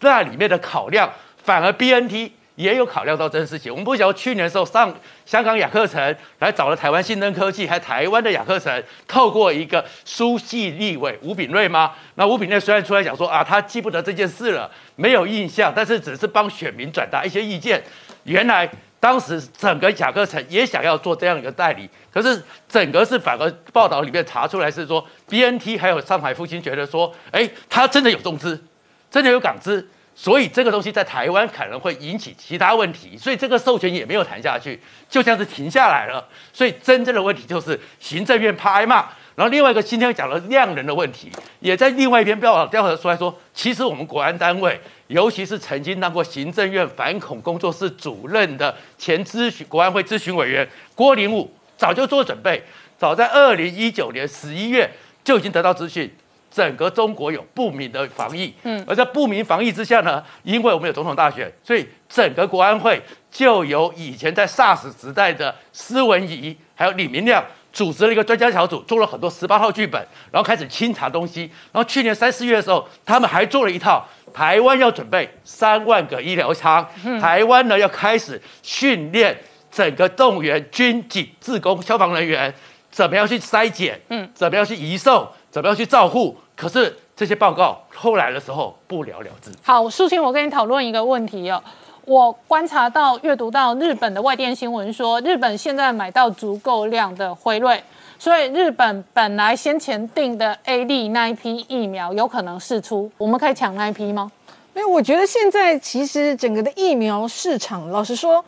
那里面的考量，反而 B N T 也有考量到这件事情。我们不晓得去年的时候上香港雅克城来找了台湾信登科技，还台湾的雅克城透过一个书记立委吴炳瑞吗？那吴炳瑞虽然出来讲说啊，他记不得这件事了，没有印象，但是只是帮选民转达一些意见。原来。当时整个甲壳城也想要做这样一个代理，可是整个是反而报道里面查出来是说，B N T 还有上海复兴觉得说，哎，他真的有中资，真的有港资，所以这个东西在台湾可能会引起其他问题，所以这个授权也没有谈下去，就像是停下来了。所以真正的问题就是行政院怕挨骂。然后另外一个今天讲了量人的问题，也在另外一篇报道调查出来说，其实我们国安单位。尤其是曾经当过行政院反恐工作室主任的前咨询国安会咨询委员郭林武，早就做准备，早在二零一九年十一月就已经得到资讯，整个中国有不明的防疫。嗯，而在不明防疫之下呢，因为我们有总统大选，所以整个国安会就由以前在 SARS 时代的施文仪还有李明亮组织了一个专家小组，做了很多十八号剧本，然后开始清查东西。然后去年三四月的时候，他们还做了一套。台湾要准备三万个医疗舱，台湾呢要开始训练整个动员军警、自工、消防人员，怎么样去筛检，嗯，怎么样去移送，怎么样去照护。可是这些报告后来的时候不了了之。好，苏青，我跟你讨论一个问题哦。我观察到、阅读到日本的外电新闻说，日本现在买到足够量的辉瑞，所以日本本来先前定的 A D 那一批疫苗有可能试出，我们可以抢那一批吗？因为我觉得现在其实整个的疫苗市场，老实说。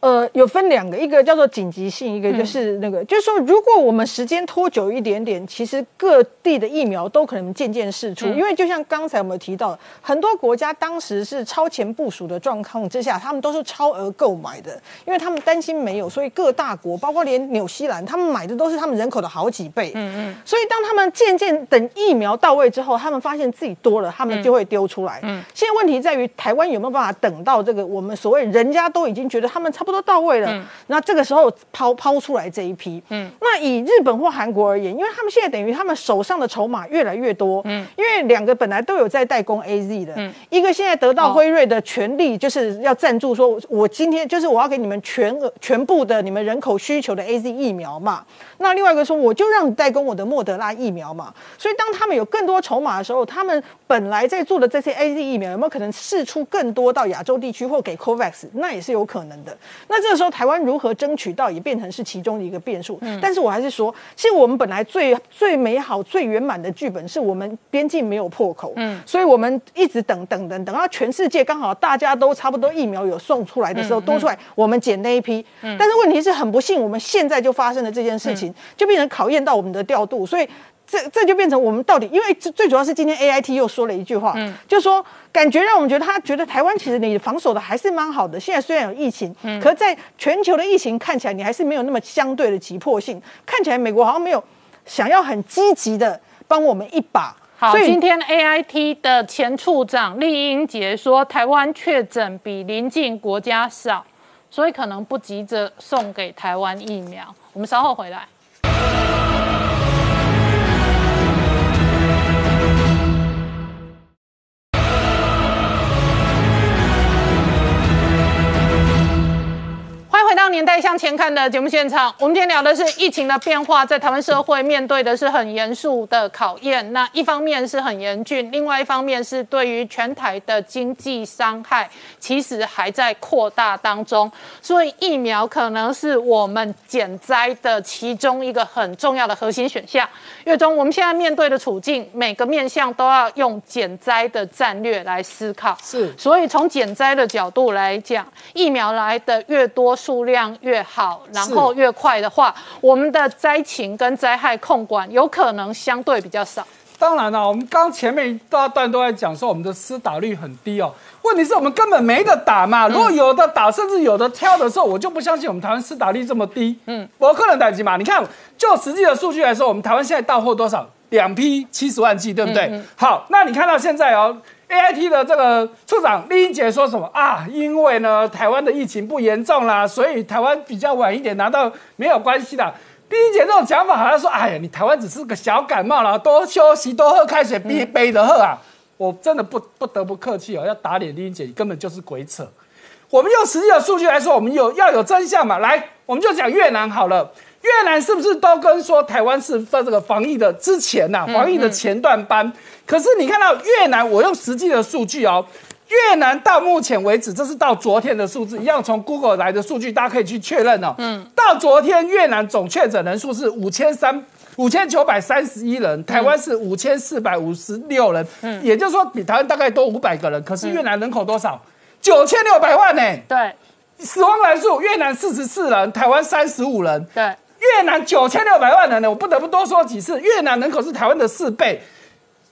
呃，有分两个，一个叫做紧急性，一个就是那个，就是说，如果我们时间拖久一点点，其实各地的疫苗都可能渐渐释出。因为就像刚才我们提到，很多国家当时是超前部署的状况之下，他们都是超额购买的，因为他们担心没有，所以各大国，包括连纽西兰，他们买的都是他们人口的好几倍。嗯嗯。所以当他们渐渐等疫苗到位之后，他们发现自己多了，他们就会丢出来。嗯。现在问题在于台湾有没有办法等到这个我们所谓人家都已经觉得他们差不多。都到位了，那这个时候抛抛出来这一批，嗯，那以日本或韩国而言，因为他们现在等于他们手上的筹码越来越多，嗯，因为两个本来都有在代工 A Z 的，嗯，一个现在得到辉瑞的权利，就是要赞助，说我今天就是我要给你们全额全部的你们人口需求的 A Z 疫苗嘛，那另外一个说我就让你代工我的莫德拉疫苗嘛，所以当他们有更多筹码的时候，他们本来在做的这些 A Z 疫苗有没有可能试出更多到亚洲地区或给 COVAX，那也是有可能的。那这个时候，台湾如何争取到，也变成是其中的一个变数。嗯，但是我还是说，其实我们本来最最美好、最圆满的剧本，是我们边境没有破口。嗯，所以我们一直等等等等到全世界刚好大家都差不多疫苗有送出来的时候，多出来，我们捡那一批。嗯，但是问题是很不幸，我们现在就发生了这件事情，就变成考验到我们的调度，所以。这这就变成我们到底，因为最主要是今天 A I T 又说了一句话，嗯，就说感觉让我们觉得他觉得台湾其实你防守的还是蛮好的。现在虽然有疫情，嗯，可在全球的疫情看起来你还是没有那么相对的急迫性，看起来美国好像没有想要很积极的帮我们一把。好，今天 A I T 的前处长厉英杰说，台湾确诊比邻近国家少，所以可能不急着送给台湾疫苗。我们稍后回来。回到年代向前看的节目现场，我们今天聊的是疫情的变化，在台湾社会面对的是很严肃的考验。那一方面是很严峻，另外一方面是对于全台的经济伤害，其实还在扩大当中。所以疫苗可能是我们减灾的其中一个很重要的核心选项。月中，我们现在面对的处境，每个面向都要用减灾的战略来思考。是，所以从减灾的角度来讲，疫苗来的越多数。数量越好，然后越快的话，我们的灾情跟灾害控管有可能相对比较少。当然了，我们刚前面一大段都在讲说我们的施打率很低哦，问题是我们根本没得打嘛。如果有的打，甚至有的挑的时候，我就不相信我们台湾施打率这么低。嗯，我个人打击嘛，你看，就实际的数据来说，我们台湾现在到货多少？两批七十万剂，对不对？好，那你看到现在哦。A I T 的这个处长丽英姐说什么啊？因为呢，台湾的疫情不严重啦，所以台湾比较晚一点拿到没有关系的。丽英姐这种讲法好像说，哎呀，你台湾只是个小感冒了，多休息，多喝开水，别背的喝啊！我真的不不得不客气哦，要打脸丽英姐，你根本就是鬼扯。我们用实际的数据来说，我们有要有真相嘛？来，我们就讲越南好了。越南是不是都跟说台湾是在这个防疫的之前呐？防疫的前段班。可是你看到越南，我用实际的数据哦，越南到目前为止，这是到昨天的数字，一样从 Google 来的数据，大家可以去确认哦。嗯。到昨天，越南总确诊人数是五千三五千九百三十一人，台湾是五千四百五十六人。嗯。也就是说，比台湾大概多五百个人。可是越南人口多少？九千六百万呢？对。死亡人数，越南四十四人，台湾三十五人。对。越南九千六百万人呢，我不得不多说几次。越南人口是台湾的四倍，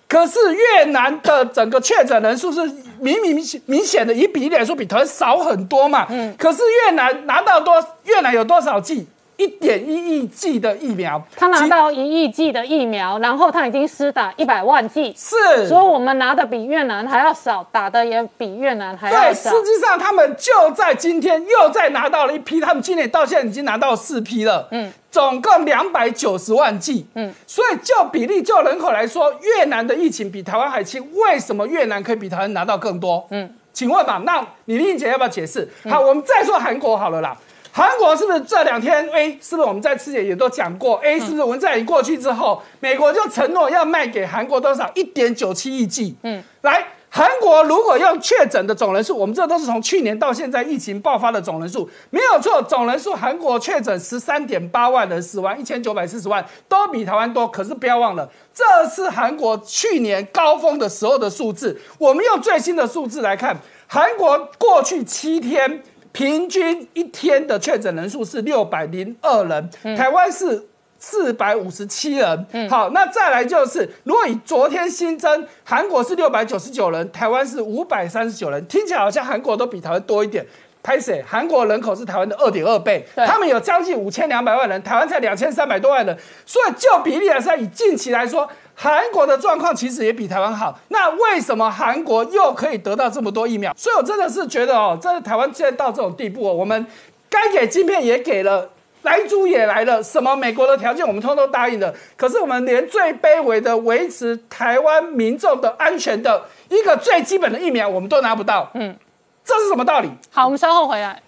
可是越南的整个确诊人数是明明明明显的以比例来说比台湾少很多嘛。嗯，可是越南拿到多，越南有多少剂？一点一亿剂的疫苗，他拿到一亿剂的疫苗，然后他已经施打一百万剂，是，所以我们拿的比越南还要少，打的也比越南还要少。对，实际上他们就在今天又再拿到了一批，他们今年到现在已经拿到四批了，嗯，总共两百九十万剂，嗯，所以就比例就人口来说，越南的疫情比台湾还轻，为什么越南可以比台湾拿到更多？嗯，请问吧，那李丽姐要不要解释？好，我们再说韩国好了啦。韩国是不是这两天 A 是不是我们在之前也都讲过 A 是不是文在寅过去之后，美国就承诺要卖给韩国多少一点九七亿剂？嗯，来，韩国如果用确诊的总人数，我们这都是从去年到现在疫情爆发的总人数，没有错，总人数韩国确诊十三点八万人，死亡一千九百四十万，都比台湾多。可是不要忘了，这是韩国去年高峰的时候的数字。我们用最新的数字来看，韩国过去七天平均一天的确诊人数是六百零二人，台湾是。四百五十七人，好，那再来就是，如果以昨天新增，韩国是六百九十九人，台湾是五百三十九人，听起来好像韩国都比台湾多一点。拍谁？韩国人口是台湾的二点二倍，他们有将近五千两百万人，台湾才两千三百多万人，所以就比例来说，以近期来说，韩国的状况其实也比台湾好。那为什么韩国又可以得到这么多疫苗？所以我真的是觉得哦，真的台湾现在到这种地步，我们该给晶片也给了。来猪也来了，什么美国的条件我们通通答应了，可是我们连最卑微的维持台湾民众的安全的一个最基本的疫苗我们都拿不到，嗯，这是什么道理？好，我们稍后回来。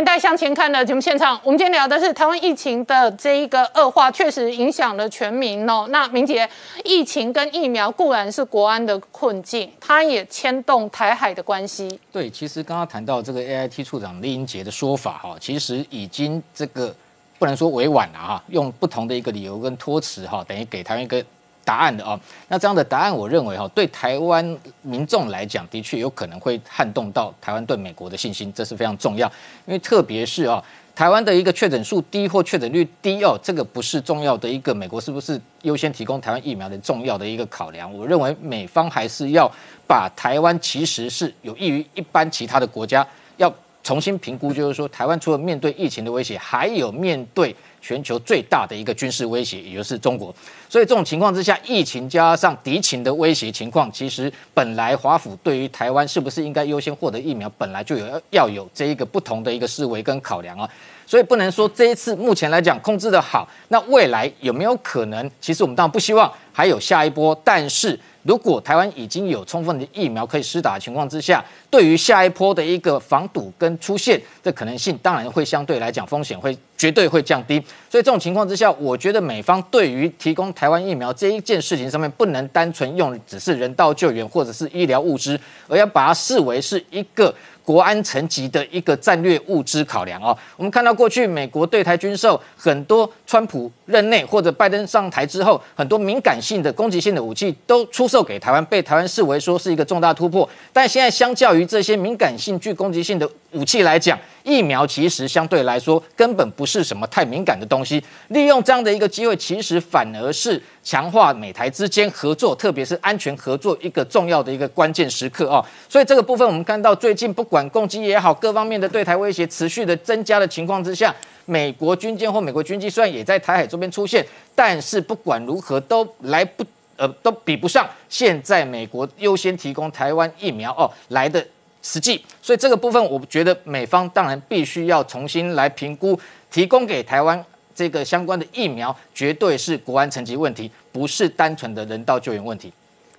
年代向前看的节目现场，我们今天聊的是台湾疫情的这一个恶化，确实影响了全民哦。那明杰，疫情跟疫苗固然是国安的困境，它也牵动台海的关系。对，其实刚刚谈到这个 A I T 处长李英杰的说法哈，其实已经这个不能说委婉了哈，用不同的一个理由跟托词哈，等于给台湾一个。答案的啊，那这样的答案，我认为哈，对台湾民众来讲，的确有可能会撼动到台湾对美国的信心，这是非常重要。因为特别是啊，台湾的一个确诊数低或确诊率低哦，这个不是重要的一个美国是不是优先提供台湾疫苗的重要的一个考量。我认为美方还是要把台湾其实是有益于一般其他的国家，要重新评估，就是说台湾除了面对疫情的威胁，还有面对。全球最大的一个军事威胁，也就是中国。所以这种情况之下，疫情加上敌情的威胁情况，其实本来华府对于台湾是不是应该优先获得疫苗，本来就有要有这一个不同的一个思维跟考量啊。所以不能说这一次目前来讲控制的好，那未来有没有可能？其实我们当然不希望还有下一波，但是。如果台湾已经有充分的疫苗可以施打的情况之下，对于下一波的一个防堵跟出现的可能性，当然会相对来讲风险会绝对会降低。所以这种情况之下，我觉得美方对于提供台湾疫苗这一件事情上面，不能单纯用只是人道救援或者是医疗物资，而要把它视为是一个。国安层级的一个战略物资考量哦，我们看到过去美国对台军售很多，川普任内或者拜登上台之后，很多敏感性的攻击性的武器都出售给台湾，被台湾视为说是一个重大突破。但现在相较于这些敏感性具攻击性的武器来讲，疫苗其实相对来说根本不是什么太敏感的东西。利用这样的一个机会，其实反而是强化美台之间合作，特别是安全合作一个重要的一个关键时刻哦。所以这个部分我们看到最近不管攻击也好，各方面的对台威胁持续的增加的情况之下，美国军舰或美国军机虽然也在台海周边出现，但是不管如何都来不呃都比不上现在美国优先提供台湾疫苗哦来的。实际，所以这个部分，我觉得美方当然必须要重新来评估，提供给台湾这个相关的疫苗，绝对是国安层级问题，不是单纯的人道救援问题。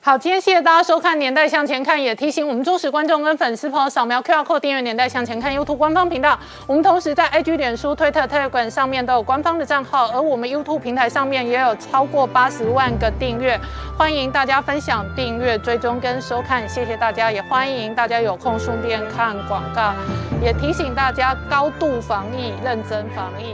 好，今天谢谢大家收看《年代向前看》，也提醒我们忠实观众跟粉丝朋友扫描 QR Code 订阅《年代向前看》YouTube 官方频道。我们同时在 IG、脸书、推特、Telegram 上面都有官方的账号，而我们 YouTube 平台上面也有超过八十万个订阅，欢迎大家分享、订阅、追踪跟收看，谢谢大家，也欢迎大家有空顺便看广告，也提醒大家高度防疫，认真防疫。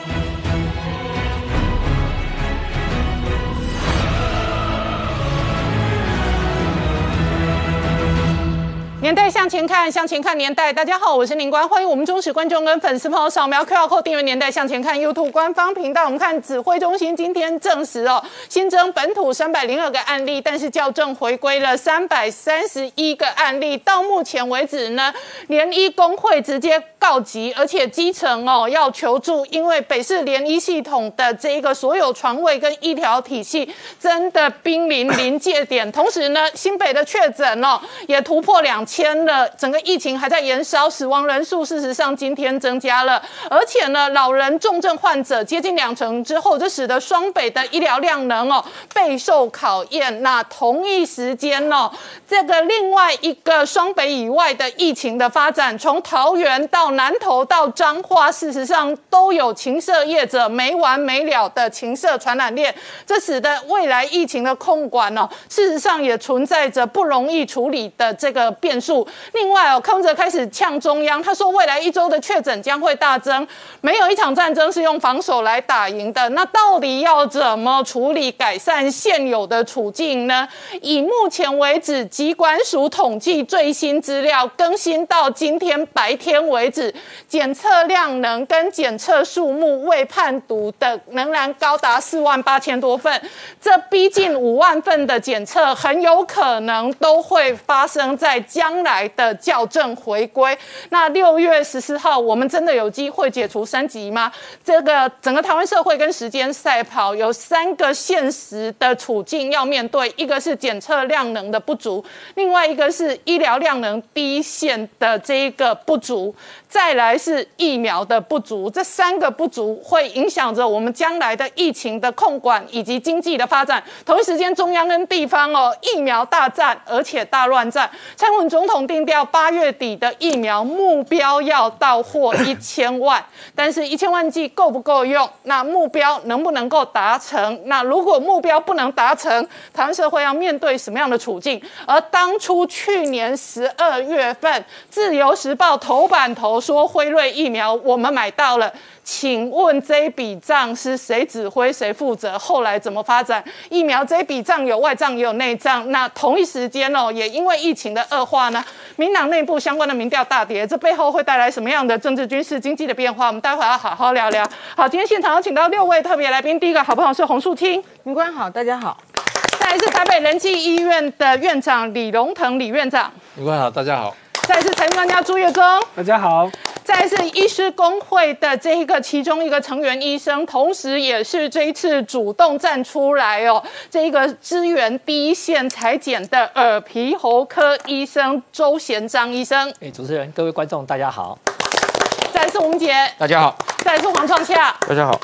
年代向前看，向前看年代。大家好，我是林官，欢迎我们忠实观众跟粉丝朋友扫描 QR Code 订阅《年代向前看》YouTube 官方频道。我们看指挥中心今天证实哦，新增本土三百零二个案例，但是校正回归了三百三十一个案例。到目前为止呢，联医工会直接告急，而且基层哦要求助，因为北市联医系统的这一个所有床位跟医疗体系真的濒临临界点。同时呢，新北的确诊哦也突破两。千了，整个疫情还在延烧，死亡人数事实上今天增加了，而且呢，老人重症患者接近两成之后，这使得双北的医疗量能哦备受考验。那同一时间哦，这个另外一个双北以外的疫情的发展，从桃园到南投到彰化，事实上都有情色业者没完没了的情色传染链，这使得未来疫情的控管哦，事实上也存在着不容易处理的这个变。数另外哦，康泽开始呛中央，他说未来一周的确诊将会大增，没有一场战争是用防守来打赢的。那到底要怎么处理改善现有的处境呢？以目前为止，疾管署统计最新资料更新到今天白天为止，检测量能跟检测数目未判读的仍然高达四万八千多份，这逼近五万份的检测，很有可能都会发生在将。将来的校正回归，那六月十四号，我们真的有机会解除三级吗？这个整个台湾社会跟时间赛跑，有三个现实的处境要面对：一个是检测量能的不足，另外一个是医疗量能第一线的这一个不足，再来是疫苗的不足。这三个不足会影响着我们将来的疫情的控管以及经济的发展。同一时间，中央跟地方哦，疫苗大战，而且大乱战。蔡英文总。总统定调八月底的疫苗目标要到货一千万，但是一千万剂够不够用？那目标能不能够达成？那如果目标不能达成，台湾社会要面对什么样的处境？而当初去年十二月份，《自由时报》头版头说辉瑞疫苗我们买到了。请问这笔账是谁指挥谁负责？后来怎么发展？疫苗这笔账有外账也有内账。那同一时间哦，也因为疫情的恶化呢，民党内部相关的民调大跌，这背后会带来什么样的政治、军事、经济的变化？我们待会要好好聊聊。好，今天现场有请到六位特别来宾，第一个好朋友是洪树清，民官好，大家好。再来是台北仁济医院的院长李荣腾李院长，民官好，大家好。再来是财经专家朱月忠，大家好。再是医师工会的这一个其中一个成员医生，同时也是这一次主动站出来哦，这一个支援第一线裁剪的耳鼻喉科医生周贤章医生。哎，主持人，各位观众，大家好。再是吴杰，大家好。再是黄创夏，大家好。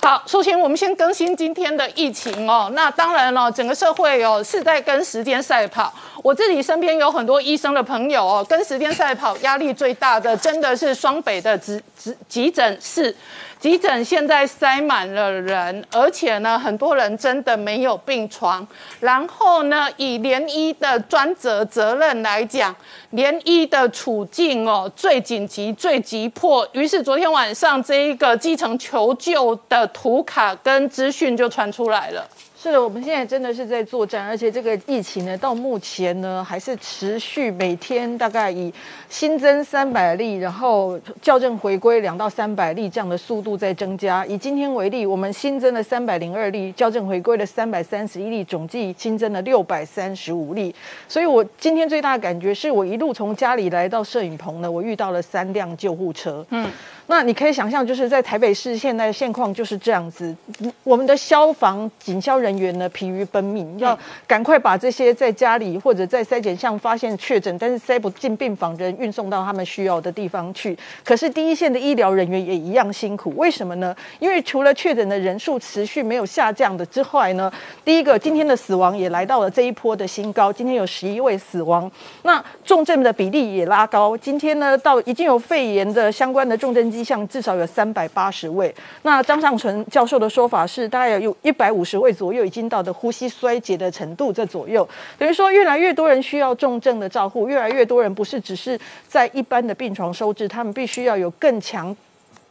好，首先我们先更新今天的疫情哦。那当然了，整个社会哦是在跟时间赛跑。我自己身边有很多医生的朋友哦，跟时间赛跑，压力最大的真的是双北的急急急诊室。急诊现在塞满了人，而且呢，很多人真的没有病床。然后呢，以联医的专责责任来讲，联医的处境哦最紧急、最急迫。于是昨天晚上这一个基层求救的图卡跟资讯就传出来了。是的，我们现在真的是在作战，而且这个疫情呢，到目前呢还是持续，每天大概以新增三百例，然后校正回归两到三百例这样的速度在增加。以今天为例，我们新增了三百零二例，校正回归了三百三十一例，总计新增了六百三十五例。所以我今天最大的感觉是我一路从家里来到摄影棚呢，我遇到了三辆救护车。嗯。那你可以想象，就是在台北市现在现况就是这样子。我们的消防警消人员呢疲于奔命，要赶快把这些在家里或者在筛检上发现确诊但是塞不进病房的人运送到他们需要的地方去。可是第一线的医疗人员也一样辛苦，为什么呢？因为除了确诊的人数持续没有下降的之外呢，第一个今天的死亡也来到了这一波的新高，今天有十一位死亡。那重症的比例也拉高，今天呢到已经有肺炎的相关的重症。迹象至少有三百八十位。那张尚存教授的说法是，大概有一百五十位左右已经到的呼吸衰竭的程度，这左右等于说越来越多人需要重症的照护，越来越多人不是只是在一般的病床收治，他们必须要有更强。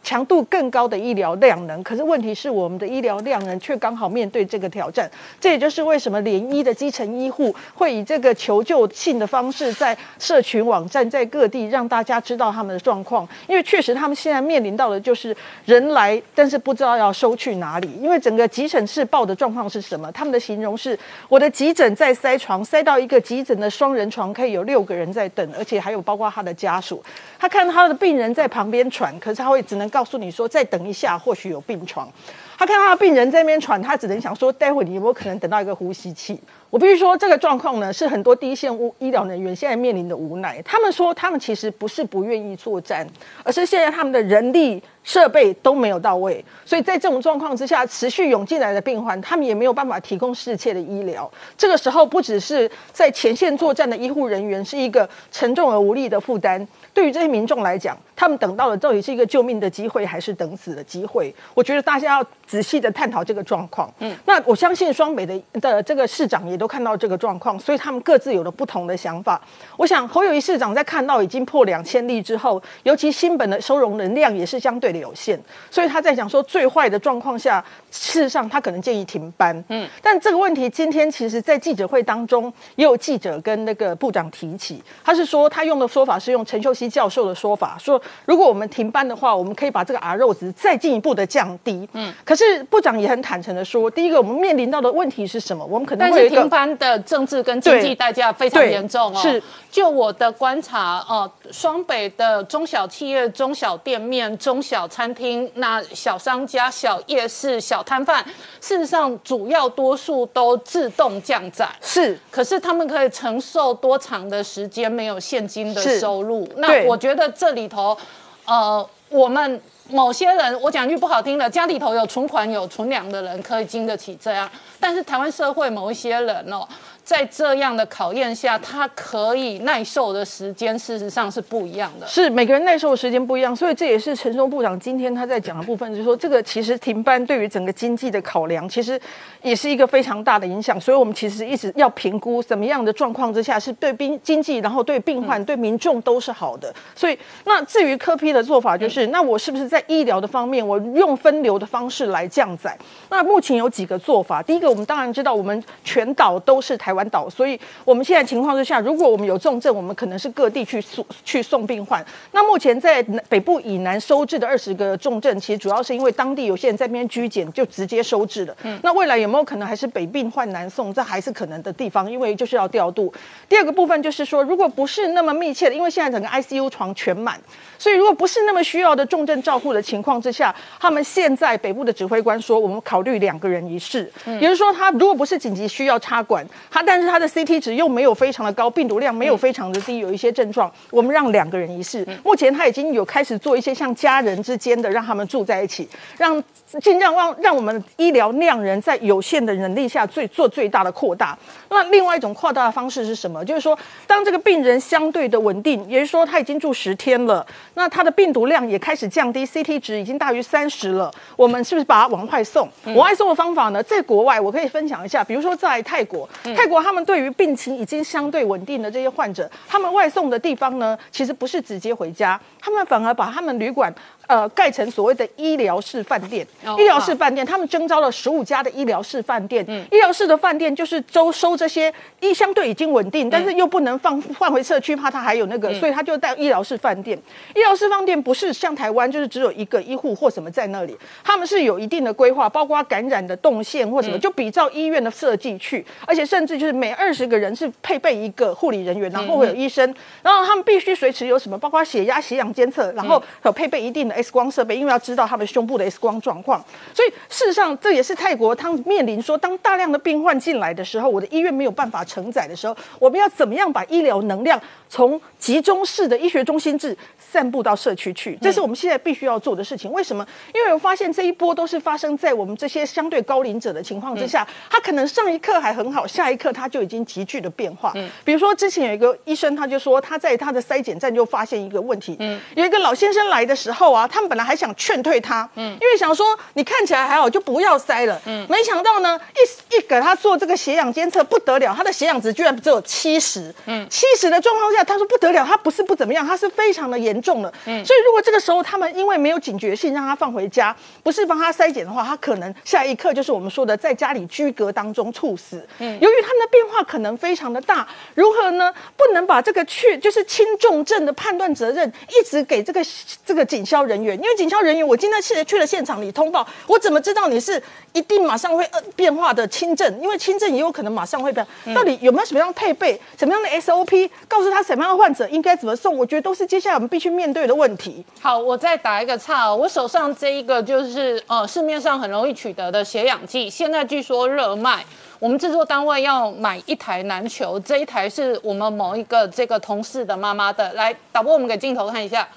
强度更高的医疗量能。可是问题是，我们的医疗量能却刚好面对这个挑战。这也就是为什么联医的基层医护会以这个求救性的方式，在社群网站在各地让大家知道他们的状况。因为确实他们现在面临到的就是人来，但是不知道要收去哪里。因为整个急诊室报的状况是什么？他们的形容是：我的急诊在塞床，塞到一个急诊的双人床，可以有六个人在等，而且还有包括他的家属。他看他的病人在旁边喘，可是他会只能告诉你说再等一下，或许有病床。他看他病人在那边喘，他只能想说待会你有没有可能等到一个呼吸器。我必须说，这个状况呢，是很多第一线医疗人员现在面临的无奈。他们说，他们其实不是不愿意作战，而是现在他们的人力设备都没有到位。所以在这种状况之下，持续涌进来的病患，他们也没有办法提供适切的医疗。这个时候，不只是在前线作战的医护人员是一个沉重而无力的负担，对于这些民众来讲，他们等到的到底是一个救命的机会，还是等死的机会？我觉得大家要仔细的探讨这个状况。嗯，那我相信双北的的这个市长也都看到这个状况，所以他们各自有了不同的想法。我想侯友谊市长在看到已经破两千例之后，尤其新本的收容能量也是相对的有限，所以他在讲说最坏的状况下，事实上他可能建议停班。嗯，但这个问题今天其实在记者会当中也有记者跟那个部长提起，他是说他用的说法是用陈秀熙教授的说法，说如果我们停班的话，我们可以把这个 R 肉值再进一步的降低。嗯，可是部长也很坦诚的说，第一个我们面临到的问题是什么？我们可能会停班的政治跟经济代价非常对严重哦。是，就我的观察哦，双北的中小企业、中小店面、中小餐厅、那小商家、小夜市、小摊贩，事实上主要多数都自动降载。是可是他们可以承受多长的时间没有现金的收入？那我觉得这里头，呃，我们某些人，我讲句不好听的，家里头有存款有存粮的人可以经得起这样，但是台湾社会某一些人哦，在这样的考验下，他可以耐受的时间，事实上是不一样的。是每个人耐受的时间不一样，所以这也是陈松部长今天他在讲的部分，就是说这个其实停班对于整个经济的考量，其实也是一个非常大的影响。所以我们其实一直要评估怎么样的状况之下是对病经济，然后对病患、对民众都是好的。所以那至于科批的做法，就是、那我是不是在医疗的方面，我用分流的方式来降载？那目前有几个做法，第一个我们当然知道，我们全岛都是台湾岛，所以我们现在情况之下，如果我们有重症，我们可能是各地去送去送病患。那目前在南北部以南收治的二十个重症，其实主要是因为当地有些人在那边居检，就直接收治了。那未来有没有可能还是北病患南送？这还是可能的地方，因为就是要调度。第二个部分就是说，如果不是那么密切的，因为现在整个 ICU 床全满，所以如果不是那么需要的重症照护的情况之下，他们现在北部的指挥官说，我们考虑两个人一室，也就是说，他如果不是紧急需要插管，他但是他的 CT 值又没有非常的高，病毒量没有非常的低，有一些症状，我们让两个人一室。目前他已经有开始做一些像家人之间的，让他们住在一起，让尽量让让我们医疗量人在有限的能力下最做最大的扩大。那另外一种扩大的方式是什么？就是说，当这个病人相对的稳定，也就是说他已经住十天了，那他的病毒量也开始降低，CT 值已经大于三十了，我们是不是把它往外送？往外送的方法呢，在国外我可以分享一下，比如说在泰国，泰国他们对于病情已经相对稳定的这些患者，他们外送的地方呢，其实不是直接回家，他们反而把他们旅馆。呃，盖成所谓的医疗式饭店，哦。医疗式饭店，他们征招了十五家的医疗式饭店。医疗式的饭店就是周收这些医相对已经稳定，但是又不能放换回社区，怕他还有那个，所以他就带医疗式饭店。医疗式饭店不是像台湾，就是只有一个医护或什么在那里，他们是有一定的规划，包括感染的动线或什么，就比照医院的设计去，而且甚至就是每二十个人是配备一个护理人员，然后会有医生，然后他们必须随时有什么，包括血压、血氧监测，然后有配备一定的 X 光设备，因为要知道他们胸部的 X 光状况。所以事实上，这也是泰国他们面临说，当大量的病患进来的时候，我的医院没有办法承载的时候，我们要怎么样把医疗能量从集中式的医学中心制散布到社区去？这是我们现在必须要做的事情。为什么？因为我发现这一波都是发生在我们这些相对高龄者的情况之下，他可能上一刻还很好，下一刻他就已经急剧的变化。比如说之前有一个医生，他就说他在他的筛检站就发现一个问题，有一个老先生来的时候啊，啊，他们本来还想劝退他，嗯，因为想说你看起来还好，就不要塞了，嗯，没想到呢，一一给他做这个血氧监测不得了，他的血氧值居然只有七十，嗯，七十的状况下，他说不得了，他不是不怎么样，他是非常的严重了，嗯，所以如果这个时候他们因为没有警觉性，让他放回家，不是帮他筛检的话，他可能下一刻就是我们说的在家里居隔当中猝死，嗯，由于他们的变化可能非常的大，如何呢？不能把这个去就是轻重症的判断责任一直给这个这个警消人员，因为警消人员，我今天去去了现场，你通报，我怎么知道你是一定马上会呃变化的轻症？因为轻症也有可能马上会变，到底有没有什么样的配备，什么样的 SOP，告诉他什么样的患者应该怎么送？我觉得都是接下来我们必须面对的问题。好，我再打一个岔，我手上这一个就是呃市面上很容易取得的血氧计，现在据说热卖。我们制作单位要买一台难求，这一台是我们某一个这个同事的妈妈的。来，导播，我们给镜头看一下，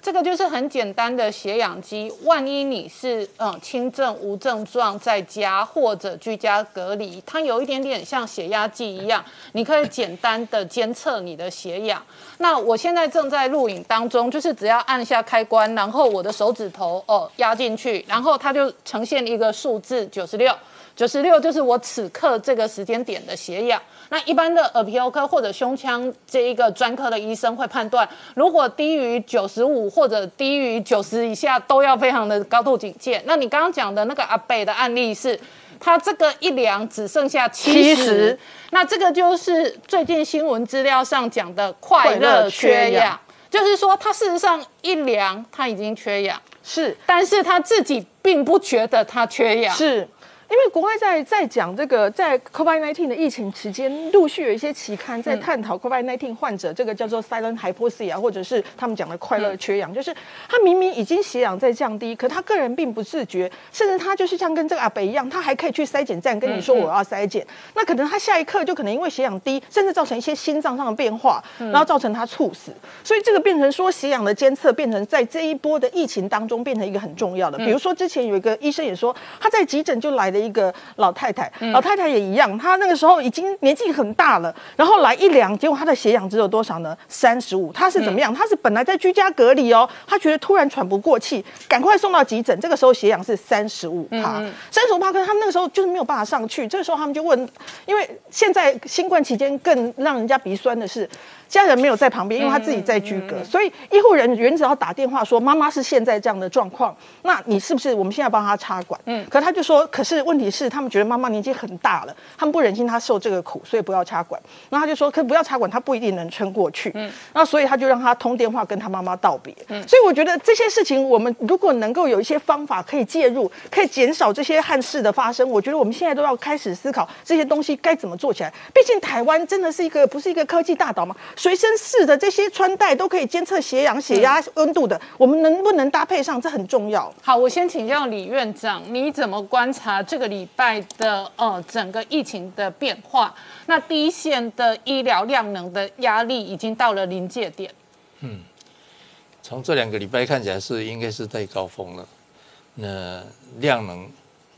这个就是很简单的血氧机。万一你是嗯轻症无症状在家或者居家隔离，它有一点点像血压计一样，你可以简单的监测你的血氧。那我现在正在录影当中，就是只要按下开关，然后我的手指头哦压进去，然后它就呈现一个数字九十六。九十六就是我此刻这个时间点的血氧。那一般的耳鼻喉科或者胸腔这一个专科的医生会判断，如果低于九十五或者低于九十以下，都要非常的高度警戒。那你刚刚讲的那个阿北的案例是，他这个一量只剩下七十，那这个就是最近新闻资料上讲的快乐缺氧，就是说他事实上一量他已经缺氧，是，但是他自己并不觉得他缺氧，是。因为国外在在讲这个，在 COVID-19 的疫情期间，陆续有一些期刊在探讨 COVID-19 患者这个叫做 silent hypoxia，或者是他们讲的快乐缺氧，就是他明明已经血氧在降低，可他个人并不自觉，甚至他就是像跟这个阿北一样，他还可以去筛检站跟你说我要筛检，那可能他下一刻就可能因为血氧低，甚至造成一些心脏上的变化，然后造成他猝死。所以这个变成说血氧的监测变成在这一波的疫情当中变成一个很重要的。比如说之前有一个医生也说，他在急诊就来的。一个老太太，老太太也一样，她那个时候已经年纪很大了，然后来一量，结果她的血氧只有多少呢？三十五。她是怎么样？她是本来在居家隔离哦，她觉得突然喘不过气，赶快送到急诊。这个时候血氧是三十五帕，三十五帕，可是他们那个时候就是没有办法上去。这个时候他们就问，因为现在新冠期间更让人家鼻酸的是。家人没有在旁边，因为他自己在居隔，所以医护人员只要打电话说妈妈是现在这样的状况，那你是不是我们现在帮他插管？嗯，可他就说，可是问题是他们觉得妈妈年纪很大了，他们不忍心她受这个苦，所以不要插管。那他就说，可不要插管，他不一定能撑过去。嗯，那所以他就让他通电话跟他妈妈道别。嗯，所以我觉得这些事情，我们如果能够有一些方法可以介入，可以减少这些憾事的发生，我觉得我们现在都要开始思考这些东西该怎么做起来。毕竟台湾真的是一个不是一个科技大岛吗？随身式的这些穿戴都可以监测血氧、血压、温度的，我们能不能搭配上？这很重要。好，我先请教李院长，你怎么观察这个礼拜的呃整个疫情的变化？那第一线的医疗量能的压力已经到了临界点。嗯，从这两个礼拜看起来是应该是在高峰了。那量能，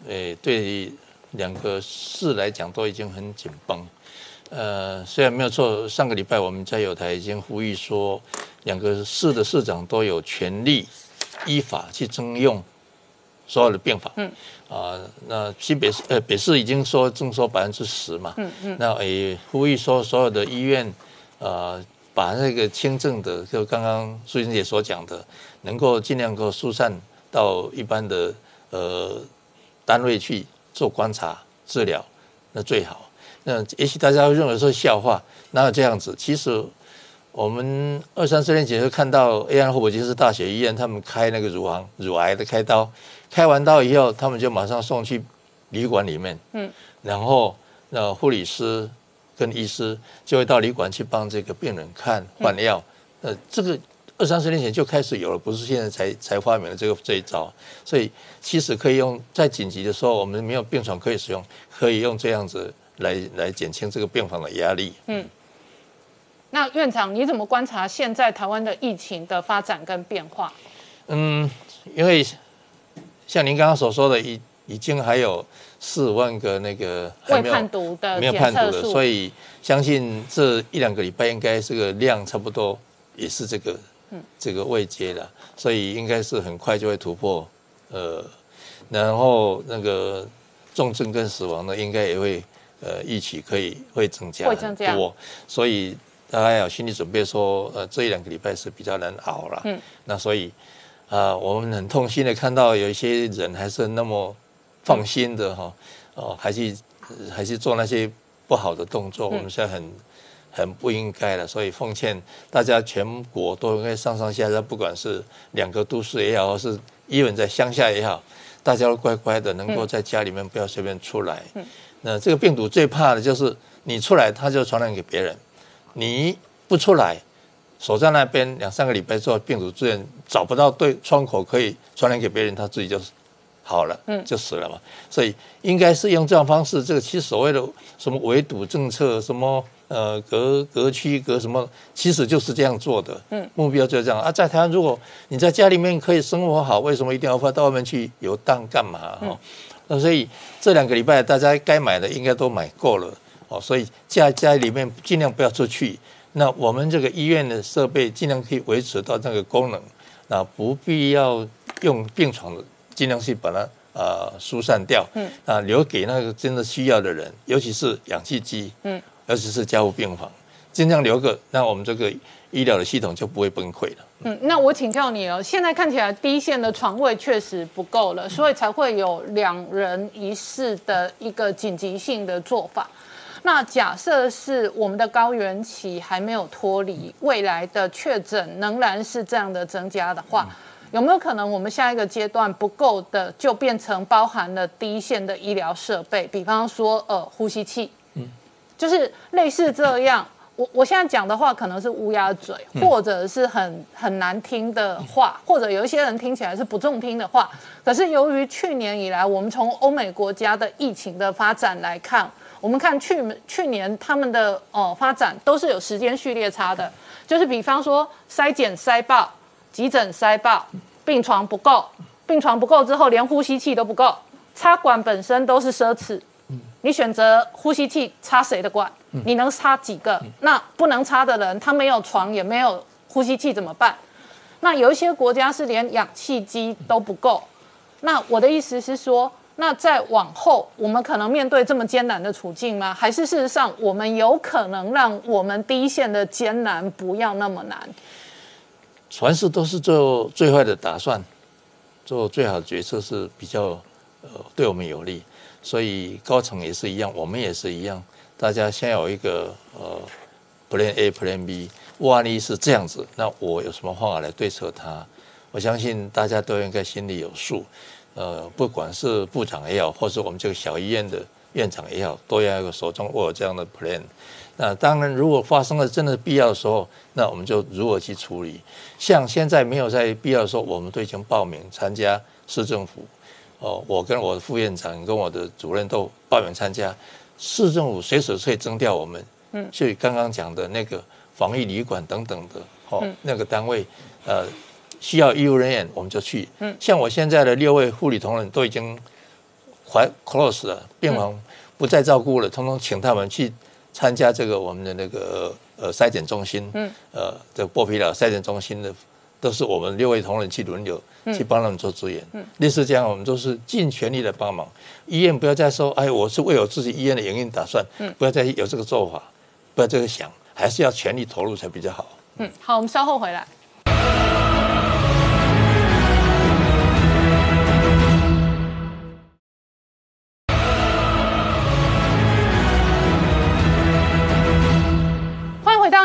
诶，对两个市来讲都已经很紧绷。呃，虽然没有错，上个礼拜我们在有台已经呼吁说，两个市的市长都有权利依法去征用所有的病房。嗯。啊，那新北市呃北市已经说征收百分之十嘛。嗯嗯。那也呼吁说，所有的医院，呃，把那个轻症的，就刚刚苏欣姐所讲的，能够尽量够疏散到一般的呃单位去做观察治疗，那最好。那也许大家会认为说笑话，哪有这样子？其实我们二三十年前就看到 A 安霍普金斯大学医院，他们开那个乳房乳癌的开刀，开完刀以后，他们就马上送去旅馆里面，嗯，然后那护理师跟医师就会到旅馆去帮这个病人看换药。呃，这个二三十年前就开始有了，不是现在才才发明了这个这一招。所以其实可以用在紧急的时候，我们没有病床可以使用，可以用这样子。来来减轻这个病房的压力。嗯，那院长你怎么观察现在台湾的疫情的发展跟变化？嗯，因为像您刚刚所说的，已已经还有四万个那个未判读的没有判读的，所以相信这一两个礼拜应该这个量差不多也是这个这个位阶了，所以应该是很快就会突破，呃，然后那个重症跟死亡呢，应该也会呃一起可以会增加多，所以大家要有心理准备说，呃，这一两个礼拜是比较难熬了。嗯，那所以啊、我们很痛心的看到有一些人还是那么放心的哈，哦，还是还是做那些不好的动作，我们现在很很不应该了，所以奉劝大家全国都应该上上下下，不管是两个都市也好，或是一文在乡下也好，大家都乖乖的，能够在家里面不要随便出来。那这个病毒最怕的就是你出来，它就传染给别人；你不出来，守在那边两三个礼拜之后，病毒自然找不到对窗口可以传染给别人，他自己就好了，嗯，就死了嘛。所以应该是用这种方式。这个其实所谓的什么围堵政策，什么呃隔隔区隔什么，其实就是这样做的。嗯，目标就是这样啊。在台湾，如果你在家里面可以生活好，为什么一定要到外面去游荡干嘛？哈、那所以这两个礼拜大家该买的应该都买够了哦，所以家家里面尽量不要出去。那我们这个医院的设备尽量可以维持到那个功能，那不必要用病床的，尽量去把它呃疏散掉，嗯，啊留给那个真的需要的人，尤其是氧气机，嗯，尤其是加护病房，尽量留个，那我们这个医疗的系统就不会崩溃了。嗯，那我请教你哦，现在看起来第一线的床位确实不够了，所以才会有两人一室的一个紧急性的做法。那假设是我们的高原期还没有脱离，未来的确诊仍然是这样的增加的话，有没有可能我们下一个阶段不够的，就变成包含了第一线的医疗设备，比方说呃呼吸器，嗯就是类似这样。我我现在讲的话可能是乌鸦嘴，或者是很很难听的话，或者有一些人听起来是不中听的话。可是由于去年以来，我们从欧美国家的疫情的发展来看，我们看去去年他们的呃发展都是有时间序列差的，就是比方说筛检筛爆，急诊筛爆，病床不够，病床不够之后连呼吸器都不够，插管本身都是奢侈。你选择呼吸器插谁的管？你能插几个？那不能插的人，他没有床也没有呼吸器怎么办？那有一些国家是连氧气机都不够。那我的意思是说，那再往后，我们可能面对这么艰难的处境吗？还是事实上，我们有可能让我们第一线的艰难不要那么难？凡事都是做最坏的打算，做最好的决策是比较呃对我们有利。所以高层也是一样，我们也是一样，大家先有一个呃 Plan A、Plan B，万一是这样子，那我有什么方法来对策它？我相信大家都应该心里有数。呃，不管是部长也好，或是我们这个小医院的院长也好，都要有手中握有这样的 plan。那当然，如果发生了真的必要的时候，那我们就如何去处理。像现在没有在必要的时候，我们都已经报名参加市政府。哦，我跟我的副院长跟我的主任都报名参加，市政府随时可以征调我们。嗯，所以刚刚讲的那个防疫旅馆等等的，哦，那个单位，呃，需要医务人员我们就去。嗯，像我现在的六位护理同仁都已经怀 close 了，病房不再照顾了，通通请他们去参加这个我们的那个呃筛检中心。嗯，呃，这个剥皮寮筛检中心的。都是我们六位同仁去轮流去帮他们做支援，类似这样，我们都是尽全力的帮忙。医院不要再说，哎，我是为我自己医院的营运打算，不要再有这个做法，不要这个想，还是要全力投入才比较好。嗯，好，我们稍后回来。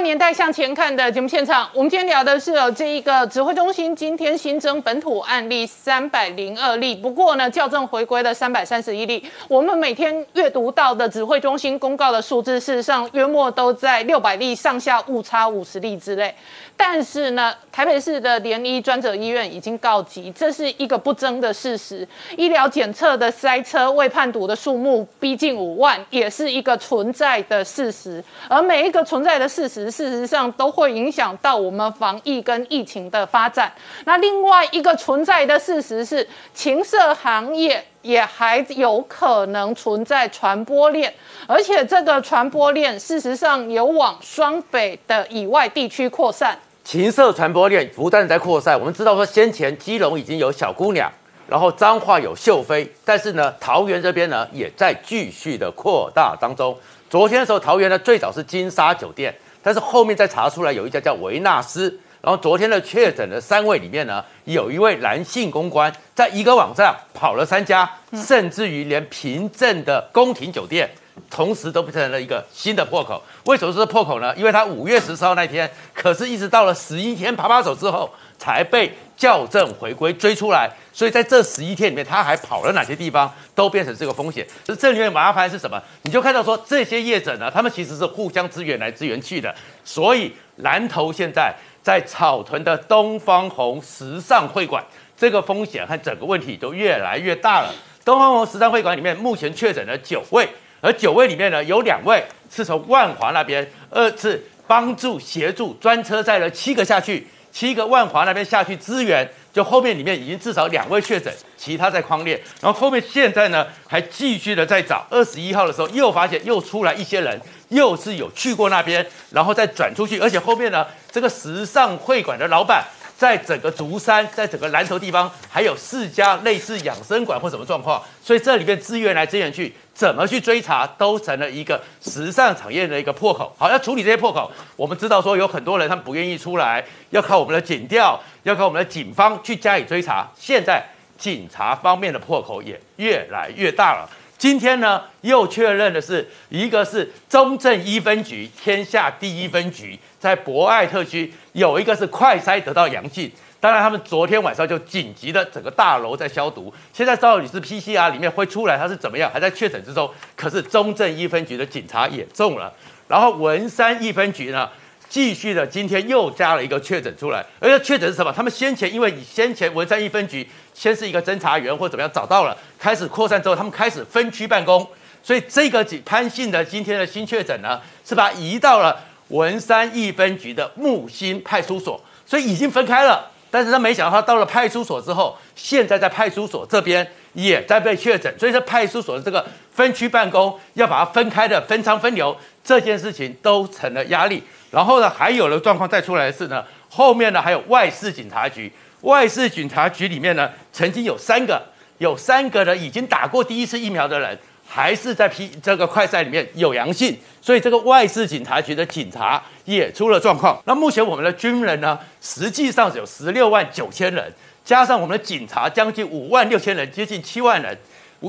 年代向前看的节目现场，我们今天聊的是哦，这一个指挥中心今天新增本土案例三百零二例，不过呢，校正回归的三百三十一例。我们每天阅读到的指挥中心公告的数字，事实上约莫都在六百例上下，误差五十例之内。但是呢，台北市的联医专责医院已经告急，这是一个不争的事实。医疗检测的塞车未判读的数目逼近五万，也是一个存在的事实。而每一个存在的事实，事实上都会影响到我们防疫跟疫情的发展。那另外一个存在的事实是，情色行业也还有可能存在传播链，而且这个传播链事实上有往双北的以外地区扩散。情色传播链不断在扩散。我们知道说，先前基隆已经有小姑娘，然后彰化有秀妃，但是呢，桃园这边呢也在继续的扩大当中。昨天的时候，桃园呢最早是金沙酒店，但是后面再查出来有一家叫维纳斯。然后昨天的确诊的三位里面呢，有一位男性公关，在一个网站跑了三家，甚至于连凭证的宫廷酒店，同时都变成了一个新的破口。为什么是破口呢？因为他五月十四号那天，可是一直到了十一天爬爬手之后，才被校正回归追出来。所以在这十一天里面，他还跑了哪些地方，都变成这个风险。这这里面麻烦是什么？你就看到说这些业者呢，他们其实是互相支援来支援去的。所以蓝头现在。在草屯的东方红时尚会馆，这个风险和整个问题都越来越大了。东方红时尚会馆里面目前确诊了九位，而九位里面呢，有两位是从万华那边二次帮助协助专车载了七个下去，七个万华那边下去支援，就后面里面已经至少两位确诊，其他在框列，然后后面现在呢还继续的在找。二十一号的时候又发现又出来一些人。又是有去过那边，然后再转出去，而且后面呢，这个时尚会馆的老板，在整个竹山，在整个南头地方，还有四家类似养生馆或什么状况，所以这里面资源来资源去，怎么去追查，都成了一个时尚产业的一个破口。好，要处理这些破口，我们知道说有很多人他们不愿意出来，要靠我们的警调，要靠我们的警方去加以追查。现在警察方面的破口也越来越大了。今天呢，又确认的是，一个是中正一分局，天下第一分局，在博爱特区有一个是快筛得到阳性。当然，他们昨天晚上就紧急的整个大楼在消毒。现在到底是 PCR 里面会出来，它是怎么样，还在确诊之中。可是中正一分局的警察也中了，然后文山一分局呢？继续的，今天又加了一个确诊出来，而且确诊是什么？他们先前因为以先前文山一分局先是一个侦查员或怎么样找到了，开始扩散之后，他们开始分区办公，所以这个潘姓的今天的新确诊呢，是把移到了文山一分局的木星派出所，所以已经分开了。但是他没想到，他到了派出所之后，现在在派出所这边也在被确诊，所以说派出所的这个分区办公要把它分开的分仓分流，这件事情都成了压力。然后呢，还有的状况再出来的是呢，后面呢还有外事警察局，外事警察局里面呢，曾经有三个，有三个呢已经打过第一次疫苗的人，还是在批这个快赛里面有阳性，所以这个外事警察局的警察也出了状况。那目前我们的军人呢，实际上有十六万九千人，加上我们的警察将近五万六千人，接近七万人，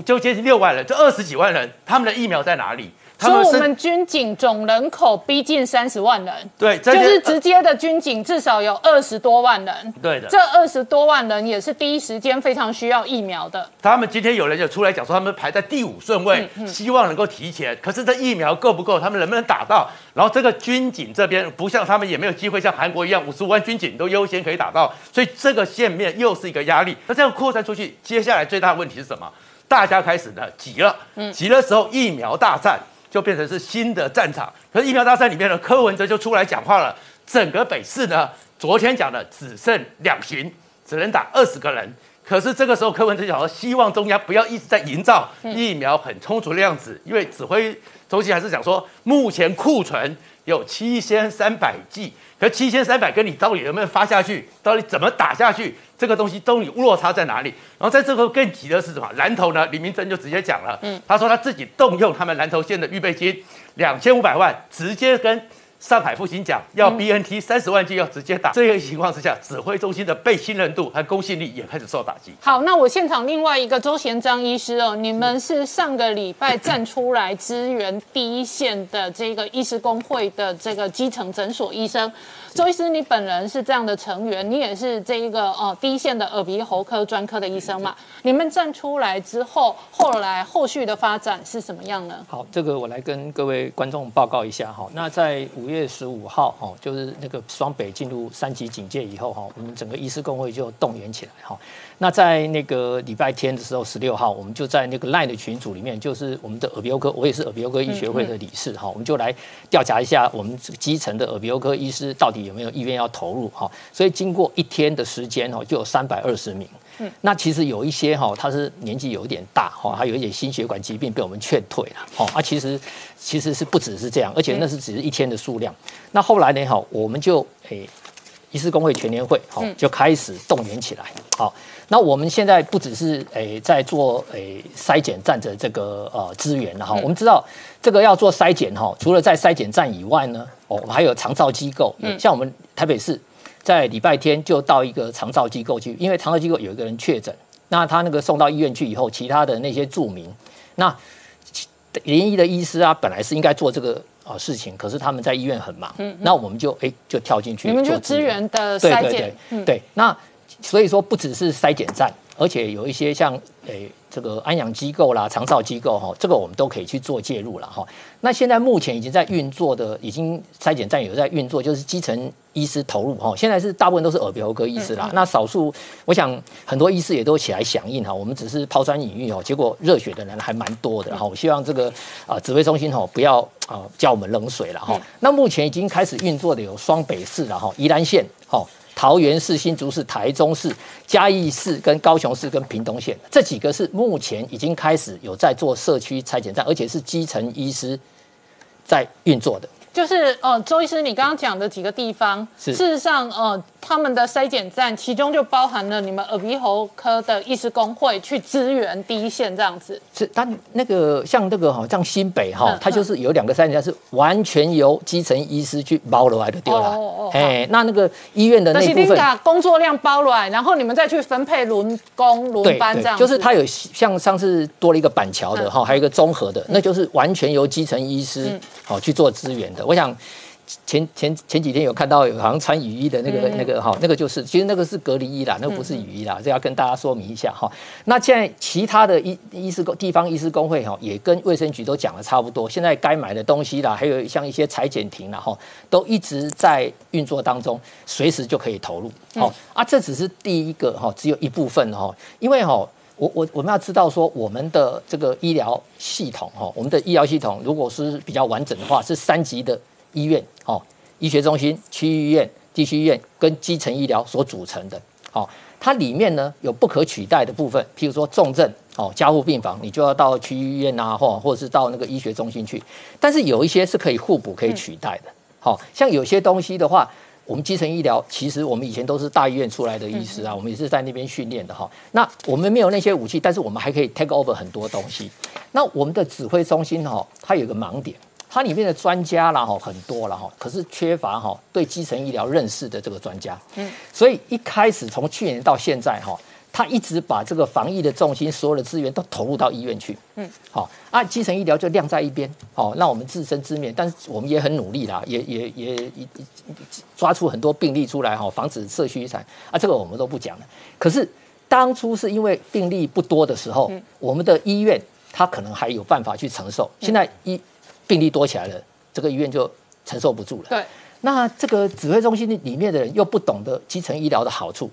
就接近六万人，这二十几万人，他们的疫苗在哪里？所以我们军警总人口逼近三十万人，对，就是直接的军警至少有二十多万人，对的。这二十多万人也是第一时间非常需要疫苗的。他们今天有人就出来讲说，他们排在第五顺位，希望能够提前。可是这疫苗够不够？他们能不能打到？然后这个军警这边不像他们也没有机会像韩国一样五十五万军警都优先可以打到，所以这个线面又是一个压力。那这样扩散出去，接下来最大的问题是什么？大家开始呢急了，急的时候疫苗大战。就变成是新的战场。可是疫苗大战里面呢，柯文哲就出来讲话了。整个北市呢，昨天讲的只剩两巡，只能打二十个人。可是这个时候，柯文哲讲说，希望中央不要一直在营造疫苗很充足的样子，因为指挥中心还是讲说，目前库存有七千三百剂。可七千三百跟你到底有没有发下去？到底怎么打下去？这个东西都你落差在哪里？然后在这个更急的是什么？南投呢？李明珍就直接讲了，嗯，他说他自己动用他们南投县的预备金两千五百万，直接跟。上海复兴奖要 B N T 三十万剂要直接打，这个情况之下，指挥中心的被信任度和公信力也开始受打击。好，那我现场另外一个周贤章医师哦，你们是上个礼拜站出来支援第一线的这个医师工会的这个基层诊所医生。周医师，你本人是这样的成员，你也是这一个呃第一线的耳鼻喉科专科的医生嘛？你们站出来之后，后来后续的发展是什么样呢？好，这个我来跟各位观众报告一下哈。那在五月十五号哈，就是那个双北进入三级警戒以后哈，我们整个医师工会就动员起来哈。那在那个礼拜天的时候，十六号，我们就在那个 LINE 的群组里面，就是我们的耳鼻喉科，我也是耳鼻喉科医学会的理事哈，我们就来调查一下我们这个基层的耳鼻喉科医师到底有没有意愿要投入哈。所以经过一天的时间哈，就有三百二十名。嗯，那其实有一些哈，他是年纪有一点大哈，还有一点心血管疾病被我们劝退了。哦，啊，其实其实是不只是这样，而且那是只是一天的数量。那后来呢哈，我们就诶。医师工会全年会，好就开始动员起来。好，那我们现在不只是诶在做诶筛检站的这个呃资源了哈，我们知道这个要做筛检哈，除了在筛检站以外呢，哦，我们还有长照机构，像我们台北市在礼拜天就到一个长照机构去，因为长照机构有一个人确诊，那他那个送到医院去以后，其他的那些住民，那联医的医师啊，本来是应该做这个。啊，事情，可是他们在医院很忙，嗯，那我们就哎就跳进去，你们就支援的筛检，对，那所以说不只是筛检站，而且有一些像诶。这个安养机构啦、长照机构哈，这个我们都可以去做介入了哈。那现在目前已经在运作的，已经筛检站有在运作，就是基层医师投入哈。现在是大部分都是耳鼻喉科医师啦，那少数我想很多医师也都起来响应哈。我们只是抛砖引玉哦，结果热血的人还蛮多的哈。我希望这个啊指挥中心哈不要啊叫我们冷水了哈。那目前已经开始运作的有双北市了哈，宜兰县哈。桃园市、新竹市、台中市、嘉义市、跟高雄市、跟屏东县这几个是目前已经开始有在做社区拆检站，而且是基层医师在运作的。就是呃，周医师，你刚刚讲的几个地方，事实上呃，他们的筛检站，其中就包含了你们耳鼻喉科的医师工会去支援第一线这样子。是，但那个像那个哈，像新北哈，它就是有两个筛检站是完全由基层医师去包了来的，对了。哦哦。哎，那那个医院的那部分工作量包来，然后你们再去分配轮工轮班这样。就是它有像上次多了一个板桥的哈，还有一个综合的，那就是完全由基层医师好去做支援的。我想前前前几天有看到有好像穿雨衣的那个那个哈，那个就是其实那个是隔离衣啦，那个不是雨衣啦，这要跟大家说明一下哈。那现在其他的医医师工地方医师工会哈，也跟卫生局都讲的差不多，现在该买的东西啦，还有像一些裁剪亭啦哈，都一直在运作当中，随时就可以投入。好啊，这只是第一个哈，只有一部分哈，因为哈。我我我们要知道说，我们的这个医疗系统哈，我们的医疗系统如果是比较完整的话，是三级的医院哦，医学中心、区域医院、地区医院跟基层医疗所组成的。好，它里面呢有不可取代的部分，譬如说重症哦，加护病房，你就要到区域医院啊，或或者是到那个医学中心去。但是有一些是可以互补、可以取代的。好像有些东西的话。我们基层医疗其实我们以前都是大医院出来的医师啊，我们也是在那边训练的哈。那我们没有那些武器，但是我们还可以 take over 很多东西。那我们的指挥中心哈，它有个盲点，它里面的专家啦哈很多了哈，可是缺乏哈对基层医疗认识的这个专家。嗯，所以一开始从去年到现在哈。他一直把这个防疫的重心，所有的资源都投入到医院去。嗯，好，啊，基层医疗就晾在一边。好，那我们自生自灭，但是我们也很努力啦，也也也抓出很多病例出来哈，防止社区遗产啊，这个我们都不讲了。可是当初是因为病例不多的时候，我们的医院他可能还有办法去承受。现在医病例多起来了，这个医院就承受不住了。对，那这个指挥中心里面的人又不懂得基层医疗的好处。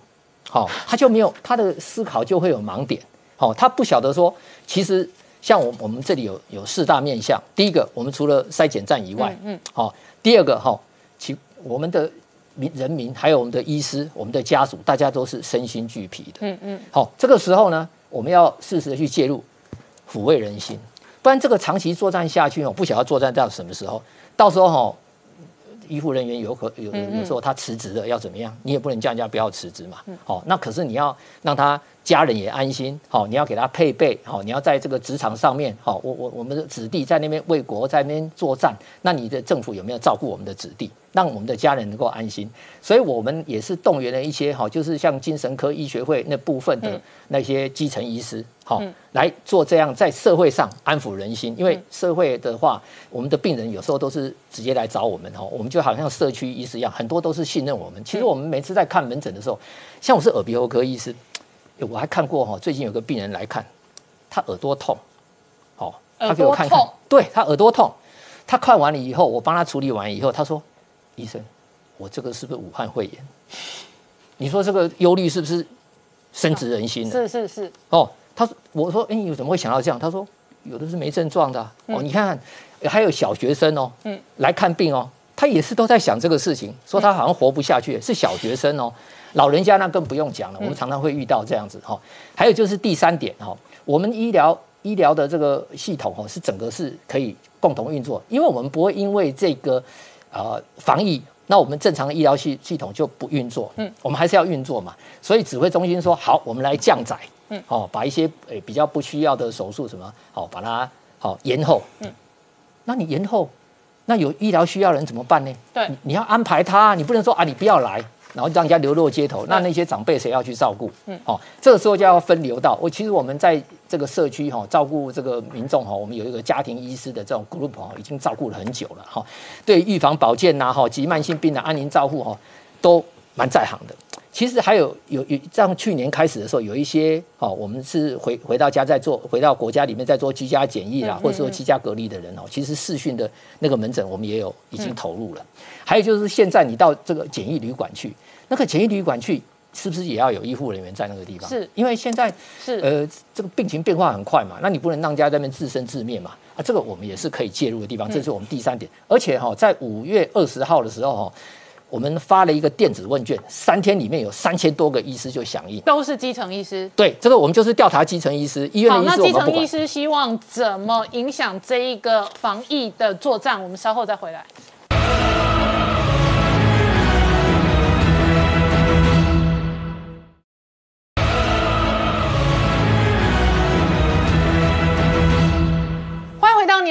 好，他就没有他的思考就会有盲点。好，他不晓得说，其实像我我们这里有有四大面向。第一个，我们除了筛检站以外，嗯，好。第二个，哈，其我们的民人民还有我们的医师、我们的家属，大家都是身心俱疲的。嗯嗯。好，这个时候呢，我们要适时的去介入，抚慰人心，不然这个长期作战下去哦，不晓得作战到什么时候，到时候哈。医护人员有可有有时候他辞职了要怎么样？你也不能叫人家不要辞职嘛。好，那可是你要让他家人也安心。好，你要给他配备。好，你要在这个职场上面。好，我我我们的子弟在那边为国在那边作战，那你的政府有没有照顾我们的子弟？让我们的家人能够安心，所以我们也是动员了一些哈，就是像精神科医学会那部分的那些基层医师，好来做这样在社会上安抚人心。因为社会的话，我们的病人有时候都是直接来找我们哈，我们就好像社区医师一样，很多都是信任我们。其实我们每次在看门诊的时候，像我是耳鼻喉科医师，我还看过哈，最近有个病人来看，他耳朵痛，好，他给我看看，对他耳朵痛，他看完了以后，我帮他处理完以后，他说。医生，我这个是不是武汉肺炎？你说这个忧虑是不是深植人心？是是是。哦，他说，我说，哎，你怎么会想到这样？他说，有的是没症状的。哦，你看，还有小学生哦，嗯，来看病哦，他也是都在想这个事情，说他好像活不下去。是小学生哦，老人家那更不用讲了。我们常常会遇到这样子哈。还有就是第三点哈，我们医疗医疗的这个系统哦，是整个是可以共同运作，因为我们不会因为这个。呃，防疫那我们正常的医疗系系统就不运作，嗯，我们还是要运作嘛。所以指挥中心说好，我们来降载，嗯，哦，把一些诶比较不需要的手术什么，好把它好延后，嗯，那你延后，那有医疗需要的人怎么办呢？对你，你要安排他，你不能说啊你不要来，然后让人家流落街头，那那些长辈谁要去照顾？嗯，哦，这个时候就要分流到我。其实我们在这个社区哈、照顾这个民众哈、我们有一个家庭医师的这种 group 哈、已经照顾了很久了哈、对预防保健呐哈、及慢性病的安宁照护哈、都蛮在行的。其实还有有有，像去年开始的时候，有一些哦，我们是回回到家在做，回到国家里面在做居家检疫啦，或者说居家隔离的人哦，其实视讯的那个门诊我们也有已经投入了。还有就是现在你到这个检疫旅馆去，那个检疫旅馆去是不是也要有医护人员在那个地方？是因为现在是呃这个病情变化很快嘛，那你不能让家在那边自生自灭嘛啊，这个我们也是可以介入的地方，这是我们第三点。而且哈、在五月二十号的时候哈、我们发了一个电子问卷，三天里面有三千多个医师就响应。都是基层医师。对，这个我们就是调查基层医师，医院好，的医那师我们不管。基层医师希望怎么影响这一个防疫的作战？我们稍后再回来。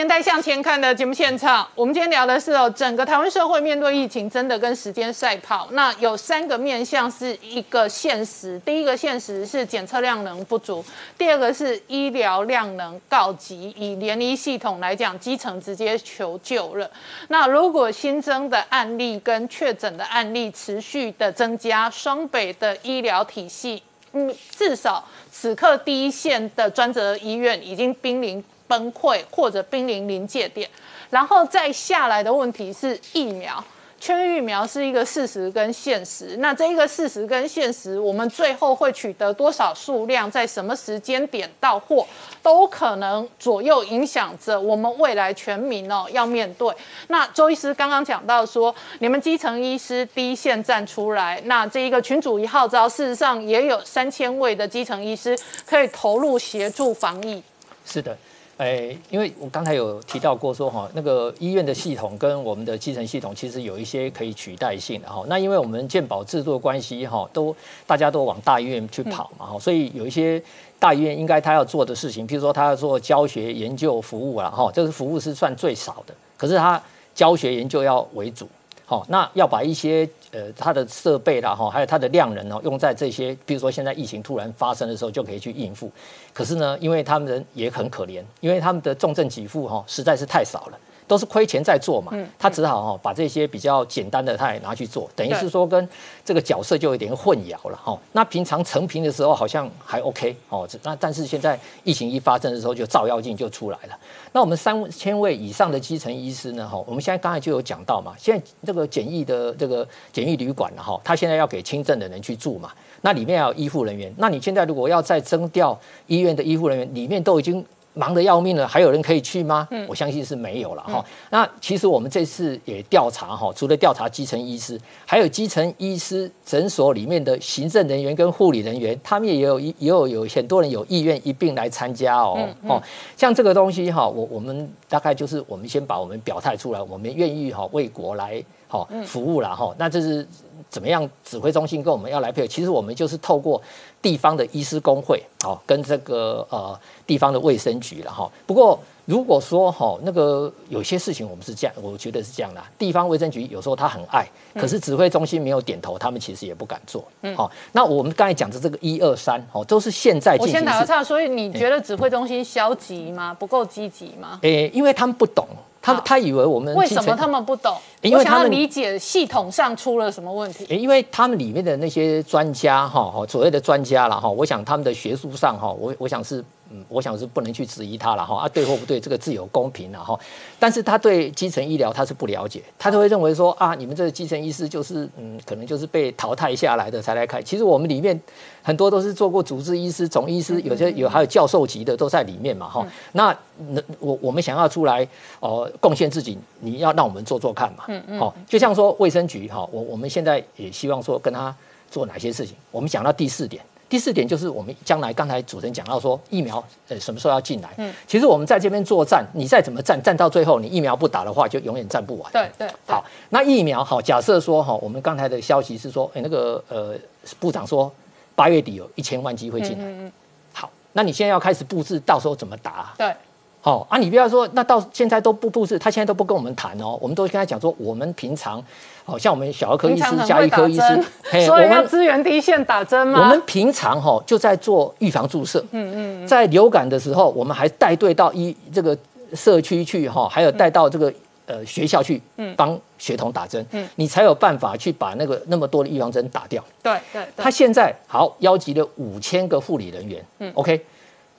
年代向前看》的节目现场。我们今天聊的是哦，整个台湾社会面对疫情，真的跟时间赛跑。那有三个面向是一个现实，第一个现实是检测量能不足，第二个是医疗量能告急。以联医系统来讲，基层直接求救了。那如果新增的案例跟确诊的案例持续的增加，双北的医疗体系嗯，至少此刻第一线的专责医院已经濒临崩溃或者濒临临界点，然后再下来的问题是疫苗。缺疫苗是一个事实跟现实，那这一个事实跟现实，我们最后会取得多少数量，在什么时间点到货，都可能左右影响着我们未来全民哦要面对。那周医师刚刚讲到说，你们基层医师第一线站出来，那这一个群主一号召，事实上也有三千位的基层医师可以投入协助防疫。是的，诶，因为我刚才有提到过说哈，那个医院的系统跟我们的基层系统其实有一些可以取代性的哈。那因为我们健保制度的关系哈，都大家都往大医院去跑嘛哈，所以有一些大医院应该他要做的事情，譬如说他要做教学、研究、服务啦哈，这个服务是算最少的，可是他教学研究要为主。好，那要把一些呃它的设备啦哈，还有它的量能哦，用在这些，比如说现在疫情突然发生的时候，就可以去应付。可是呢，因为他们人也很可怜，因为他们的重症给付哈实在是太少了。都是亏钱在做嘛，他只好哈把这些比较简单的他也拿去做，等于是说跟这个角色就有点混淆了哈。那平常成平的时候好像还 OK 哦，那但是现在疫情一发生的时候就照妖镜就出来了。那我们三千位以上的基层医师呢哈，我们现在刚才就有讲到嘛，现在这个简易的这个简易旅馆了哈，他现在要给轻症的人去住嘛，那里面要有医护人员，那你现在如果要再征调医院的医护人员，里面都已经。忙得要命了，还有人可以去吗？嗯，我相信是没有了哈。那其实我们这次也调查哈，除了调查基层医师，还有基层医师诊所里面的行政人员跟护理人员，他们也有也有有很多人有意愿一并来参加哦。哦，像这个东西哈，我我们大概就是我们先把我们表态出来，我们愿意哈为国来好服务了哈。那这是怎么样？指挥中心跟我们要来配合，其实我们就是透过地方的医师工会，好跟这个呃地方的卫生局了哈。不过如果说哈那个有些事情我们是这样，我觉得是这样的，地方卫生局有时候他很爱，可是指挥中心没有点头，他们其实也不敢做。嗯，好，那我们刚才讲的这个一二三，哦，都是现在我进行式。先打个岔，所以你觉得指挥中心消极吗？不够积极吗？诶，因为他们不懂，他他以为我们为什么他们不懂？我想要因为他们理解系统上出了什么问题。诶因为他们里面的那些专家哈，哈，所谓的专家了哈，我想他们的学术上哈，我我想是，嗯，我想是不能去质疑他了哈，啊，对或不对，这个自有公平了哈。但是他对基层医疗他是不了解，他都会认为说啊，你们这个基层医师就是，嗯，可能就是被淘汰下来的才来开。其实我们里面很多都是做过主治医师、总医师，有些有还有教授级的都在里面嘛哈。那那我我们想要出来哦、贡献自己，你要让我们做做看嘛。嗯嗯。好、就像说卫生局哈、我我们现在也希望说跟他做哪些事情。我们讲到第四点，第四点就是我们将来刚才主持人讲到说疫苗呃什么时候要进来，嗯，其实我们在这边作战，你再怎么战，战到最后你疫苗不打的话，就永远战不完。对对，好，那疫苗好，假设说哈，我们刚才的消息是说，哎，那个呃部长说八月底有一千万机会进来，嗯嗯，好，那你现在要开始布置，到时候怎么打？对。好啊，你不要说，那到现在都不布置，他现在都不跟我们谈哦。我们都跟他讲说，我们平常，好像我们小儿科医师、加医科医师，所以要支援第一线打针吗？我们平常哈就在做预防注射，嗯嗯，在流感的时候，我们还带队到医这个社区去哈，还有带到这个呃学校去，嗯，帮学童打针，嗯，你才有办法去把那个那么多的预防针打掉。对对，他现在好邀集了五千个护理人员，嗯，OK。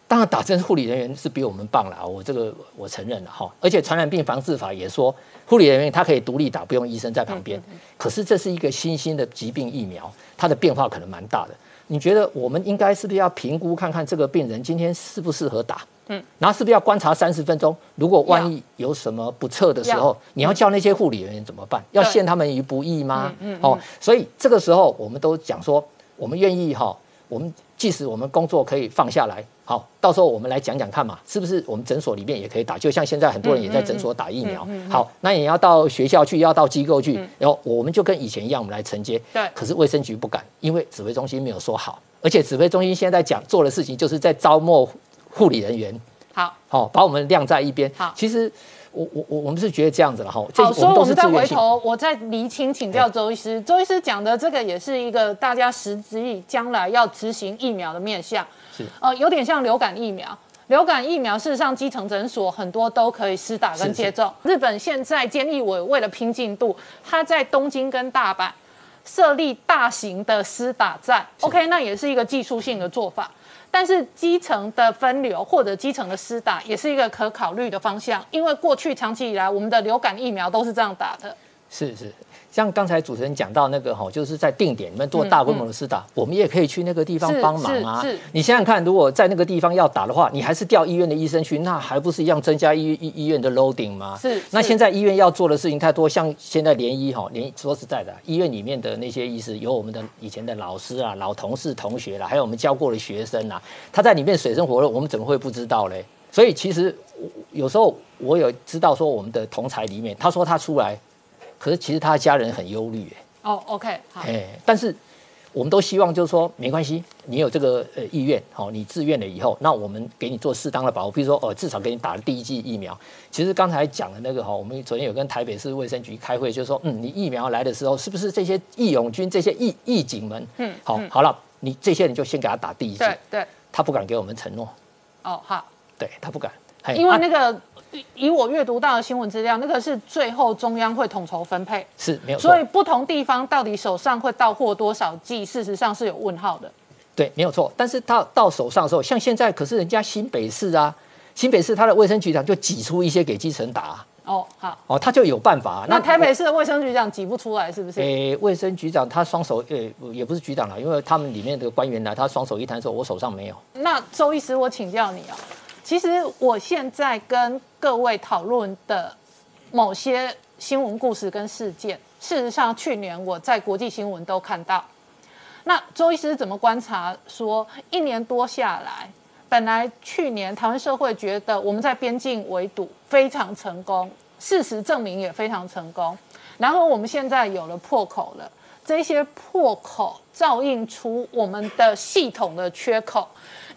当然，打针护理人员是比我们棒了，我这个我承认了哈。而且传染病防治法也说，护理人员他可以独立打，不用医生在旁边。可是这是一个新兴的疾病疫苗，它的变化可能蛮大的。你觉得我们应该是不是要评估看看这个病人今天适不适合打？嗯，然后是不是要观察三十分钟？如果万一有什么不测的时候，你要叫那些护理人员怎么办？要陷他们于不义吗？嗯哦，所以这个时候我们都讲说，我们愿意哈，我们即使我们工作可以放下来。好，到时候我们来讲讲看嘛，是不是我们诊所里面也可以打？就像现在很多人也在诊所打疫苗。好，那也要到学校去，要到机构去，然后我们就跟以前一样，我们来承接。对。可是卫生局不敢，因为指挥中心没有说好，而且指挥中心现在讲做的事情就是在招募护理人员。好，好，把我们晾在一边。好，其实我我我我们是觉得这样子了哈。好，所以我们再回头，我再厘清请教周医师。周医师讲的这个也是一个大家实际将来要执行疫苗的面向。是呃，有点像流感疫苗。流感疫苗事实上，基层诊所很多都可以施打跟接种。日本现在监义委为了拼进度，他在东京跟大阪设立大型的施打站。OK，那也是一个技术性的做法。但是基层的分流或者基层的施打，也是一个可考虑的方向。因为过去长期以来，我们的流感疫苗都是这样打的。是是。像刚才主持人讲到那个哈，就是在定点里面做大规模的施打，我们也可以去那个地方帮忙啊。你想想看，如果在那个地方要打的话，你还是调医院的医生去，那还不是一样增加医医医院的 loading 吗？是。那现在医院要做的事情太多，像现在联医哈，联说实在的，医院里面的那些医师，有我们的以前的老师啊、老同事、同学啦，还有我们教过的学生啊，他在里面水深火热，我们怎么会不知道嘞？所以其实有时候我有知道说，我们的同才里面，他说他出来，可是其实他的家人很忧虑哎。哦，OK，好。哎，但是我们都希望就是说，没关系，你有这个呃意愿，好，你自愿了以后，那我们给你做适当的保护，比如说，哦，至少给你打了第一剂疫苗。其实刚才讲的那个哈，我们昨天有跟台北市卫生局开会，就是说，嗯，你疫苗来的时候，是不是这些义勇军、这些义义警们，嗯，好，好了，你这些人就先给他打第一剂。对对。他不敢给我们承诺。哦，好。对他不敢。因为那个。以我阅读到的新闻资料，那个是最后中央会统筹分配，是没有。所以不同地方到底手上会到货多少剂，事实上是有问号的。对，没有错。但是到到手上的时候，像现在可是人家新北市啊，新北市他的卫生局长就挤出一些给基层打。哦，好。哦，他就有办法。那台北市的卫生局长挤不出来，是不是？诶，卫生局长他双手，诶，也不是局长了，因为他们里面的官员来，他双手一摊说：“我手上没有。”那周医师，我请教你啊。其实我现在跟各位讨论的某些新闻故事跟事件，事实上去年我在国际新闻都看到。那周医师怎么观察？说一年多下来，本来去年台湾社会觉得我们在边境围堵非常成功，事实证明也非常成功。然后我们现在有了破口了，这些破口照应出我们的系统的缺口。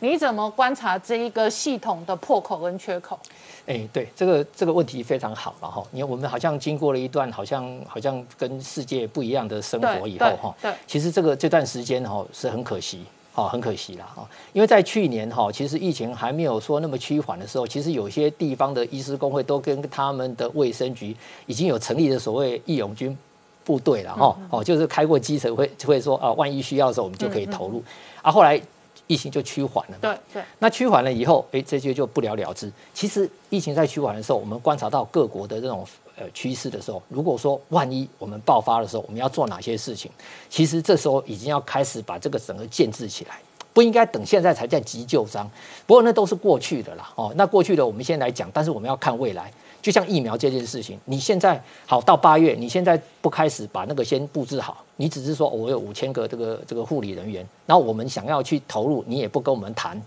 你怎么观察这一个系统的破口跟缺口？哎，对，这个这个问题非常好了哈。你我们好像经过了一段好像好像跟世界不一样的生活以后哈，对，其实这个这段时间哈是很可惜，哈，很可惜了哈。因为在去年哈，其实疫情还没有说那么趋缓的时候，其实有些地方的医师工会都跟他们的卫生局已经有成立的所谓义勇军部队了哈，哦，就是开过基层会会说啊，万一需要的时候我们就可以投入，啊，后来。疫情就趋缓了，对对。那趋缓了以后，哎，这些就不了了之。其实疫情在趋缓的时候，我们观察到各国的这种呃趋势的时候，如果说万一我们爆发的时候，我们要做哪些事情？其实这时候已经要开始把这个整个建制起来，不应该等现在才在急救章。不过那都是过去的啦，哦，那过去的我们先来讲，但是我们要看未来。就像疫苗这件事情，你现在好到八月，你现在不开始把那个先布置好，你只是说我有五千个这个这个护理人员，那我们想要去投入，你也不跟我们谈，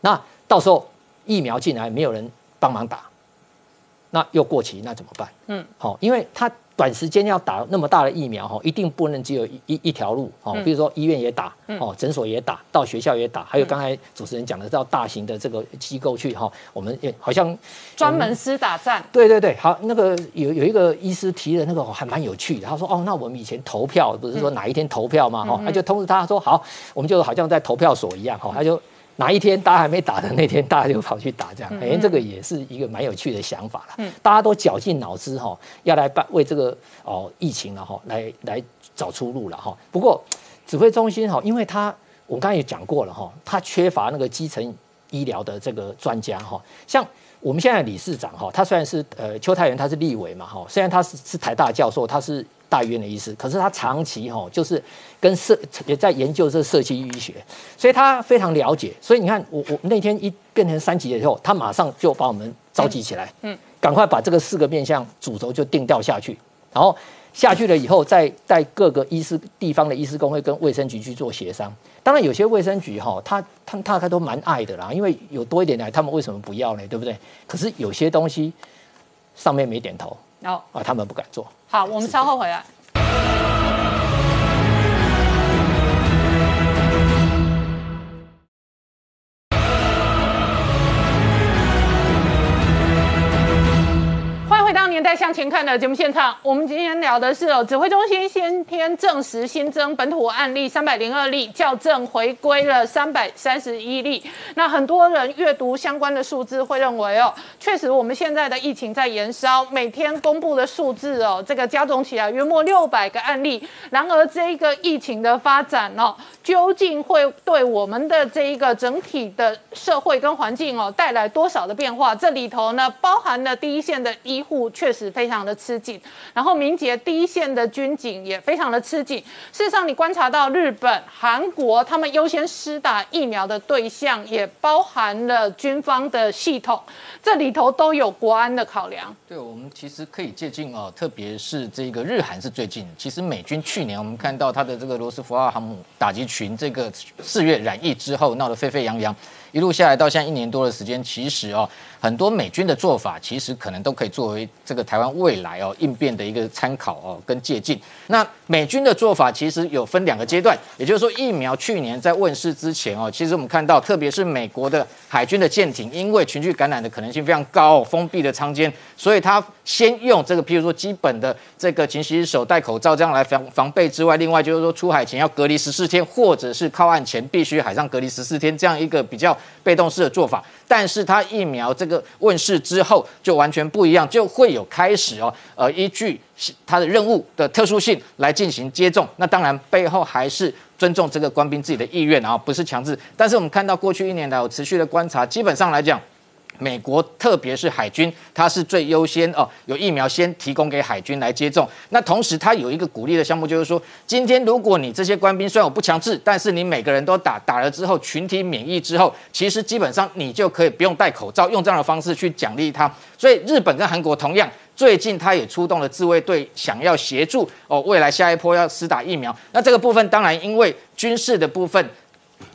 那到时候疫苗进来没有人帮忙打，那又过期，那怎么办？嗯，好，因为他短时间要打那么大的疫苗哈，一定不能只有一一一条路哦，比如说医院也打，哦，诊所也打，到学校也打，还有刚才主持人讲的到大型的这个机构去哈，我们也好像专门施打站。对对对，好，那个有有一个医师提的那个还蛮有趣的，他说哦，那我们以前投票不是说哪一天投票吗？哈，他就通知他说好，我们就好像在投票所一样哈，他就。哪一天大家还没打的那天，大家就跑去打，这样，哎，这个也是一个蛮有趣的想法了。大家都绞尽脑汁哈，要来办为这个哦疫情了哈，来来找出路了哈。不过指挥中心哈，因为他我刚才也讲过了哈，他缺乏那个基层医疗的这个专家哈，像。我们现在理事长哈，他虽然是呃邱太元，他是立委嘛哈，虽然他是是台大教授，他是大医院的医师，可是他长期哈就是跟社也在研究这社区医学，所以他非常了解。所以你看，我我那天一变成三级的时候，他马上就把我们召集起来，嗯，赶快把这个四个面向主轴就定调下去，然后。下去了以后，再带各个医师、地方的医师工会跟卫生局去做协商。当然，有些卫生局哈，他他大概都蛮爱的啦，因为有多一点来，他们为什么不要呢？对不对？可是有些东西上面没点头，哦啊，他们不敢做。好，我们稍后回来。年代向前看的节目现场，我们今天聊的是哦，指挥中心先天证实新增本土案例三百零二例，校正回归了三百三十一例。那很多人阅读相关的数字，会认为哦，确实我们现在的疫情在延烧，每天公布的数字哦，这个加总起来约莫六百个案例。然而，这一个疫情的发展哦，究竟会对我们的这一个整体的社会跟环境哦，带来多少的变化？这里头呢，包含了第一线的医护。确实非常的吃紧，然后民捷第一线的军警也非常的吃紧。事实上，你观察到日本、韩国他们优先施打疫苗的对象，也包含了军方的系统，这里头都有国安的考量。对，我们其实可以借鉴哦，特别是这个日韩是最近。其实美军去年我们看到他的这个罗斯福号航母打击群，这个四月染疫之后闹得沸沸扬扬。一路下来到现在一年多的时间，其实哦，很多美军的做法其实可能都可以作为这个台湾未来哦应变的一个参考哦跟借鉴。那美军的做法其实有分两个阶段，也就是说疫苗去年在问世之前哦，其实我们看到特别是美国的海军的舰艇，因为群聚感染的可能性非常高，封闭的舱间，所以它先用这个譬如说基本的这个勤洗手、戴口罩这样来防防备之外，另外就是说出海前要隔离十四天，或者是靠岸前必须海上隔离十四天这样一个比较。被动式的做法，但是它疫苗这个问世之后就完全不一样，就会有开始哦，呃，依据他的任务的特殊性来进行接种。那当然背后还是尊重这个官兵自己的意愿啊，不是强制。但是我们看到过去一年来我持续的观察，基本上来讲。美国特别是海军，它是最优先哦，有疫苗先提供给海军来接种。那同时，它有一个鼓励的项目，就是说，今天如果你这些官兵虽然我不强制，但是你每个人都打打了之后，群体免疫之后，其实基本上你就可以不用戴口罩，用这样的方式去奖励他。所以日本跟韩国同样，最近他也出动了自卫队，想要协助哦，未来下一波要施打疫苗。那这个部分当然因为军事的部分。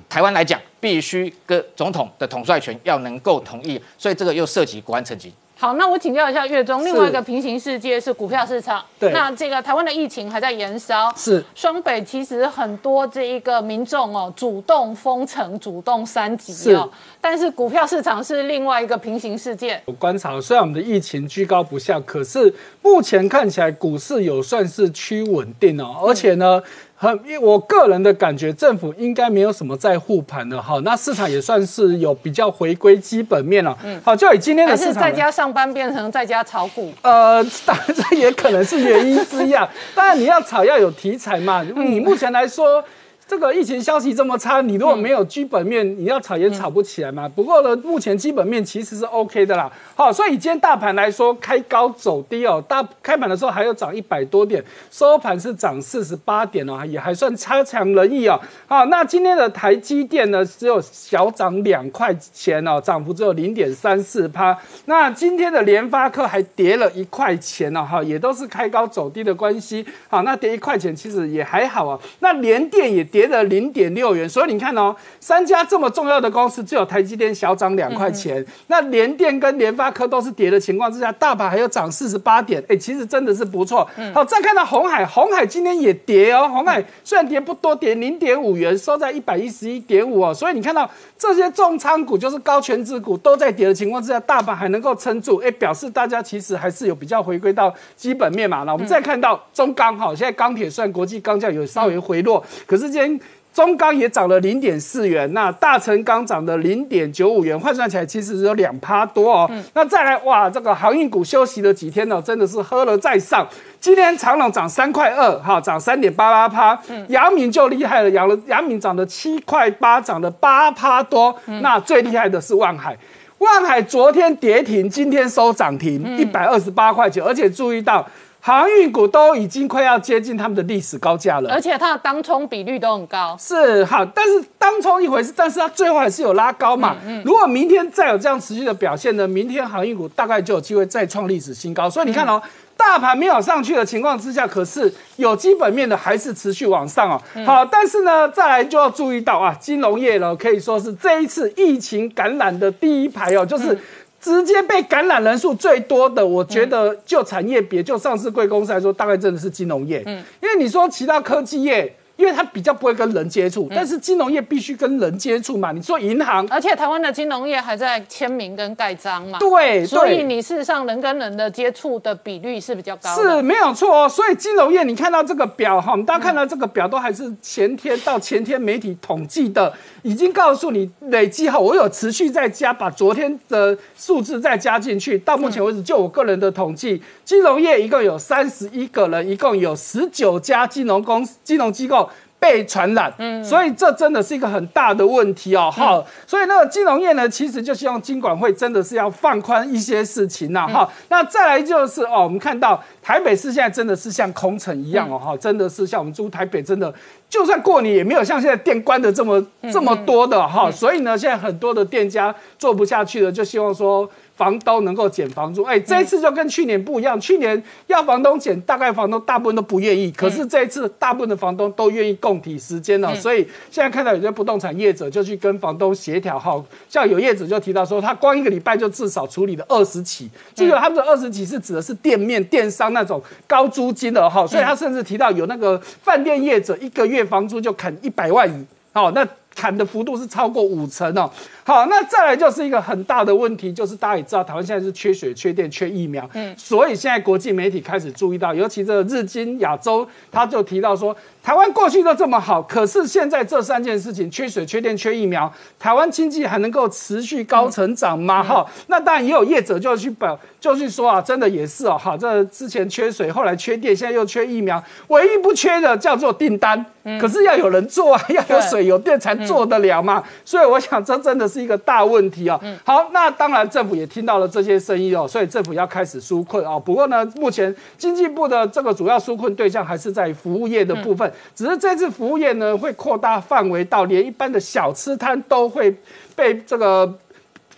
台湾来讲，必须跟总统的统帅权要能够同意，所以这个又涉及国安层级。好，那我请教一下月中，另外一个平行世界是股票市场。对，那这个台湾的疫情还在延烧。是，双北其实很多这一个民众哦，主动封城、主动三级哦，但是股票市场是另外一个平行世界。我观察，虽然我们的疫情居高不下，可是目前看起来股市有算是趋稳定哦，而且呢。很，因为我个人的感觉，政府应该没有什么在护盘的哈。那市场也算是有比较回归基本面了。嗯，好，就以今天的市场，在家上班变成在家炒股。呃，当然这也可能是原因之一啊。当然你要炒要有题材嘛。你目前来说，这个疫情消息这么差，你如果没有基本面，你要炒也炒不起来嘛。不过呢，目前基本面其实是 OK 的啦。好，所以今天大盘来说，开高走低哦，大开盘的时候还有涨一百多点，收盘是涨四十八点哦，也还算差强人意哦。好，那今天的台积电呢，只有小涨两块钱哦，涨幅只有零点三四趴。那今天的联发科还跌了一块钱哦，哈，也都是开高走低的关系。好，那跌一块钱其实也还好啊。那联电也跌了零点六元，所以你看哦，三家这么重要的公司，只有台积电小涨两块钱。那联电跟联发科都是跌的情况之下，大盘还有涨四十八点，哎，其实真的是不错。好，再看到红海，红海今天也跌哦，红海虽然跌不多，跌零点五元，收在一百一十一点五哦。所以你看到这些重仓股，就是高权值股都在跌的情况之下，大盘还能够撑住，哎，表示大家其实还是有比较回归到基本面嘛。那我们再看到中钢，哈，现在钢铁算国际钢价有稍微回落，可是今天。中钢也涨了零点四元，那大成钢涨了零点九五元，换算起来其实只有两趴多哦。那再来哇，这个航运股休息了几天呢，真的是喝了再上。今天长隆涨三块二，哈，涨三点八八趴。阳明就厉害了，阳了阳明涨了七块八，涨了八趴多。那最厉害的是万海，万海昨天跌停，今天收涨停，一百二十八块钱，而且注意到。航运股都已经快要接近他们的历史高价了，而且它的当冲比率都很高。是好，但是当冲一回事，但是它最后还是有拉高嘛。嗯如果明天再有这样持续的表现呢，明天航运股大概就有机会再创历史新高。所以你看哦，大盘没有上去的情况之下，可是有基本面的还是持续往上哦。好，但是呢，再来就要注意到啊，金融业呢可以说是这一次疫情感染的第一排哦，就是。直接被感染人数最多的，我觉得就产业别就上市贵公司来说，大概真的是金融业。嗯，因为你说其他科技业。因为它比较不会跟人接触，但是金融业必须跟人接触嘛。你说银行，而且台湾的金融业还在签名跟盖章嘛。对，所以你事实上人跟人的接触的比率是比较高。是没有错哦。所以金融业，你看到这个表哈，我们大家看到这个表都还是前天到前天媒体统计的，已经告诉你累计哈，我有持续在加，把昨天的数字再加进去。到目前为止，就我个人的统计，金融业一共有三十一个人，一共有十九家金融公司、金融机构。被传染，嗯，所以这真的是一个很大的问题哦，哈，所以那个金融业呢，其实就希望金管会真的是要放宽一些事情呐，哈，那再来就是哦，我们看到台北市现在真的是像空城一样哦，哈，真的是像我们住台北，真的就算过年也没有像现在店关的这么这么多的哈，所以呢，现在很多的店家做不下去了，就希望说。房东能够减房租，哎，这一次就跟去年不一样。去年要房东减，大概房东大部分都不愿意。可是这一次，大部分的房东都愿意供体时间了。所以现在看到有些不动产业者就去跟房东协调，哈，像有业者就提到说，他光一个礼拜就至少处理了二十起。这个他们的二十起是指的是店面电商那种高租金的哈，所以他甚至提到有那个饭店业者一个月房租就砍一百万以，哦那。砍的幅度是超过五成哦。好，那再来就是一个很大的问题，就是大家也知道，台湾现在是缺水、缺电、缺疫苗。嗯，所以现在国际媒体开始注意到，尤其这个日经亚洲，他就提到说，台湾过去都这么好，可是现在这三件事情——缺水、缺电、缺疫苗，台湾经济还能够持续高成长吗？哈，那当然也有业者就去表，就去说啊，真的也是哦。好，这之前缺水，后来缺电，现在又缺疫苗，唯一不缺的叫做订单。可是要有人做啊，要有水有电才做得了嘛。所以我想，这真的是一个大问题啊。好，那当然政府也听到了这些声音哦，所以政府要开始纾困啊。不过呢，目前经济部的这个主要纾困对象还是在服务业的部分，只是这次服务业呢会扩大范围到连一般的小吃摊都会被这个。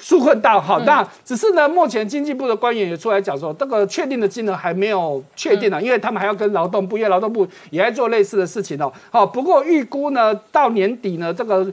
纾困到好，那只是呢，目前经济部的官员也出来讲说，这个确定的金额还没有确定呢，因为他们还要跟劳动部，因为劳动部也在做类似的事情哦。好，不过预估呢，到年底呢，这个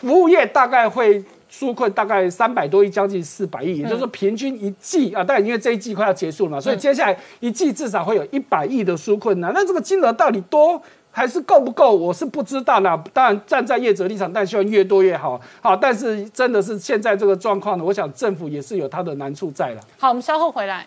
服务业大概会纾困大概三百多亿，将近四百亿，也就是说平均一季啊，但因为这一季快要结束了嘛，所以接下来一季至少会有一百亿的纾困呢。那这个金额到底多？还是够不够？我是不知道啦。当然，站在业者立场，但希望越多越好。好，但是真的是现在这个状况呢，我想政府也是有它的难处在了。好，我们稍后回来。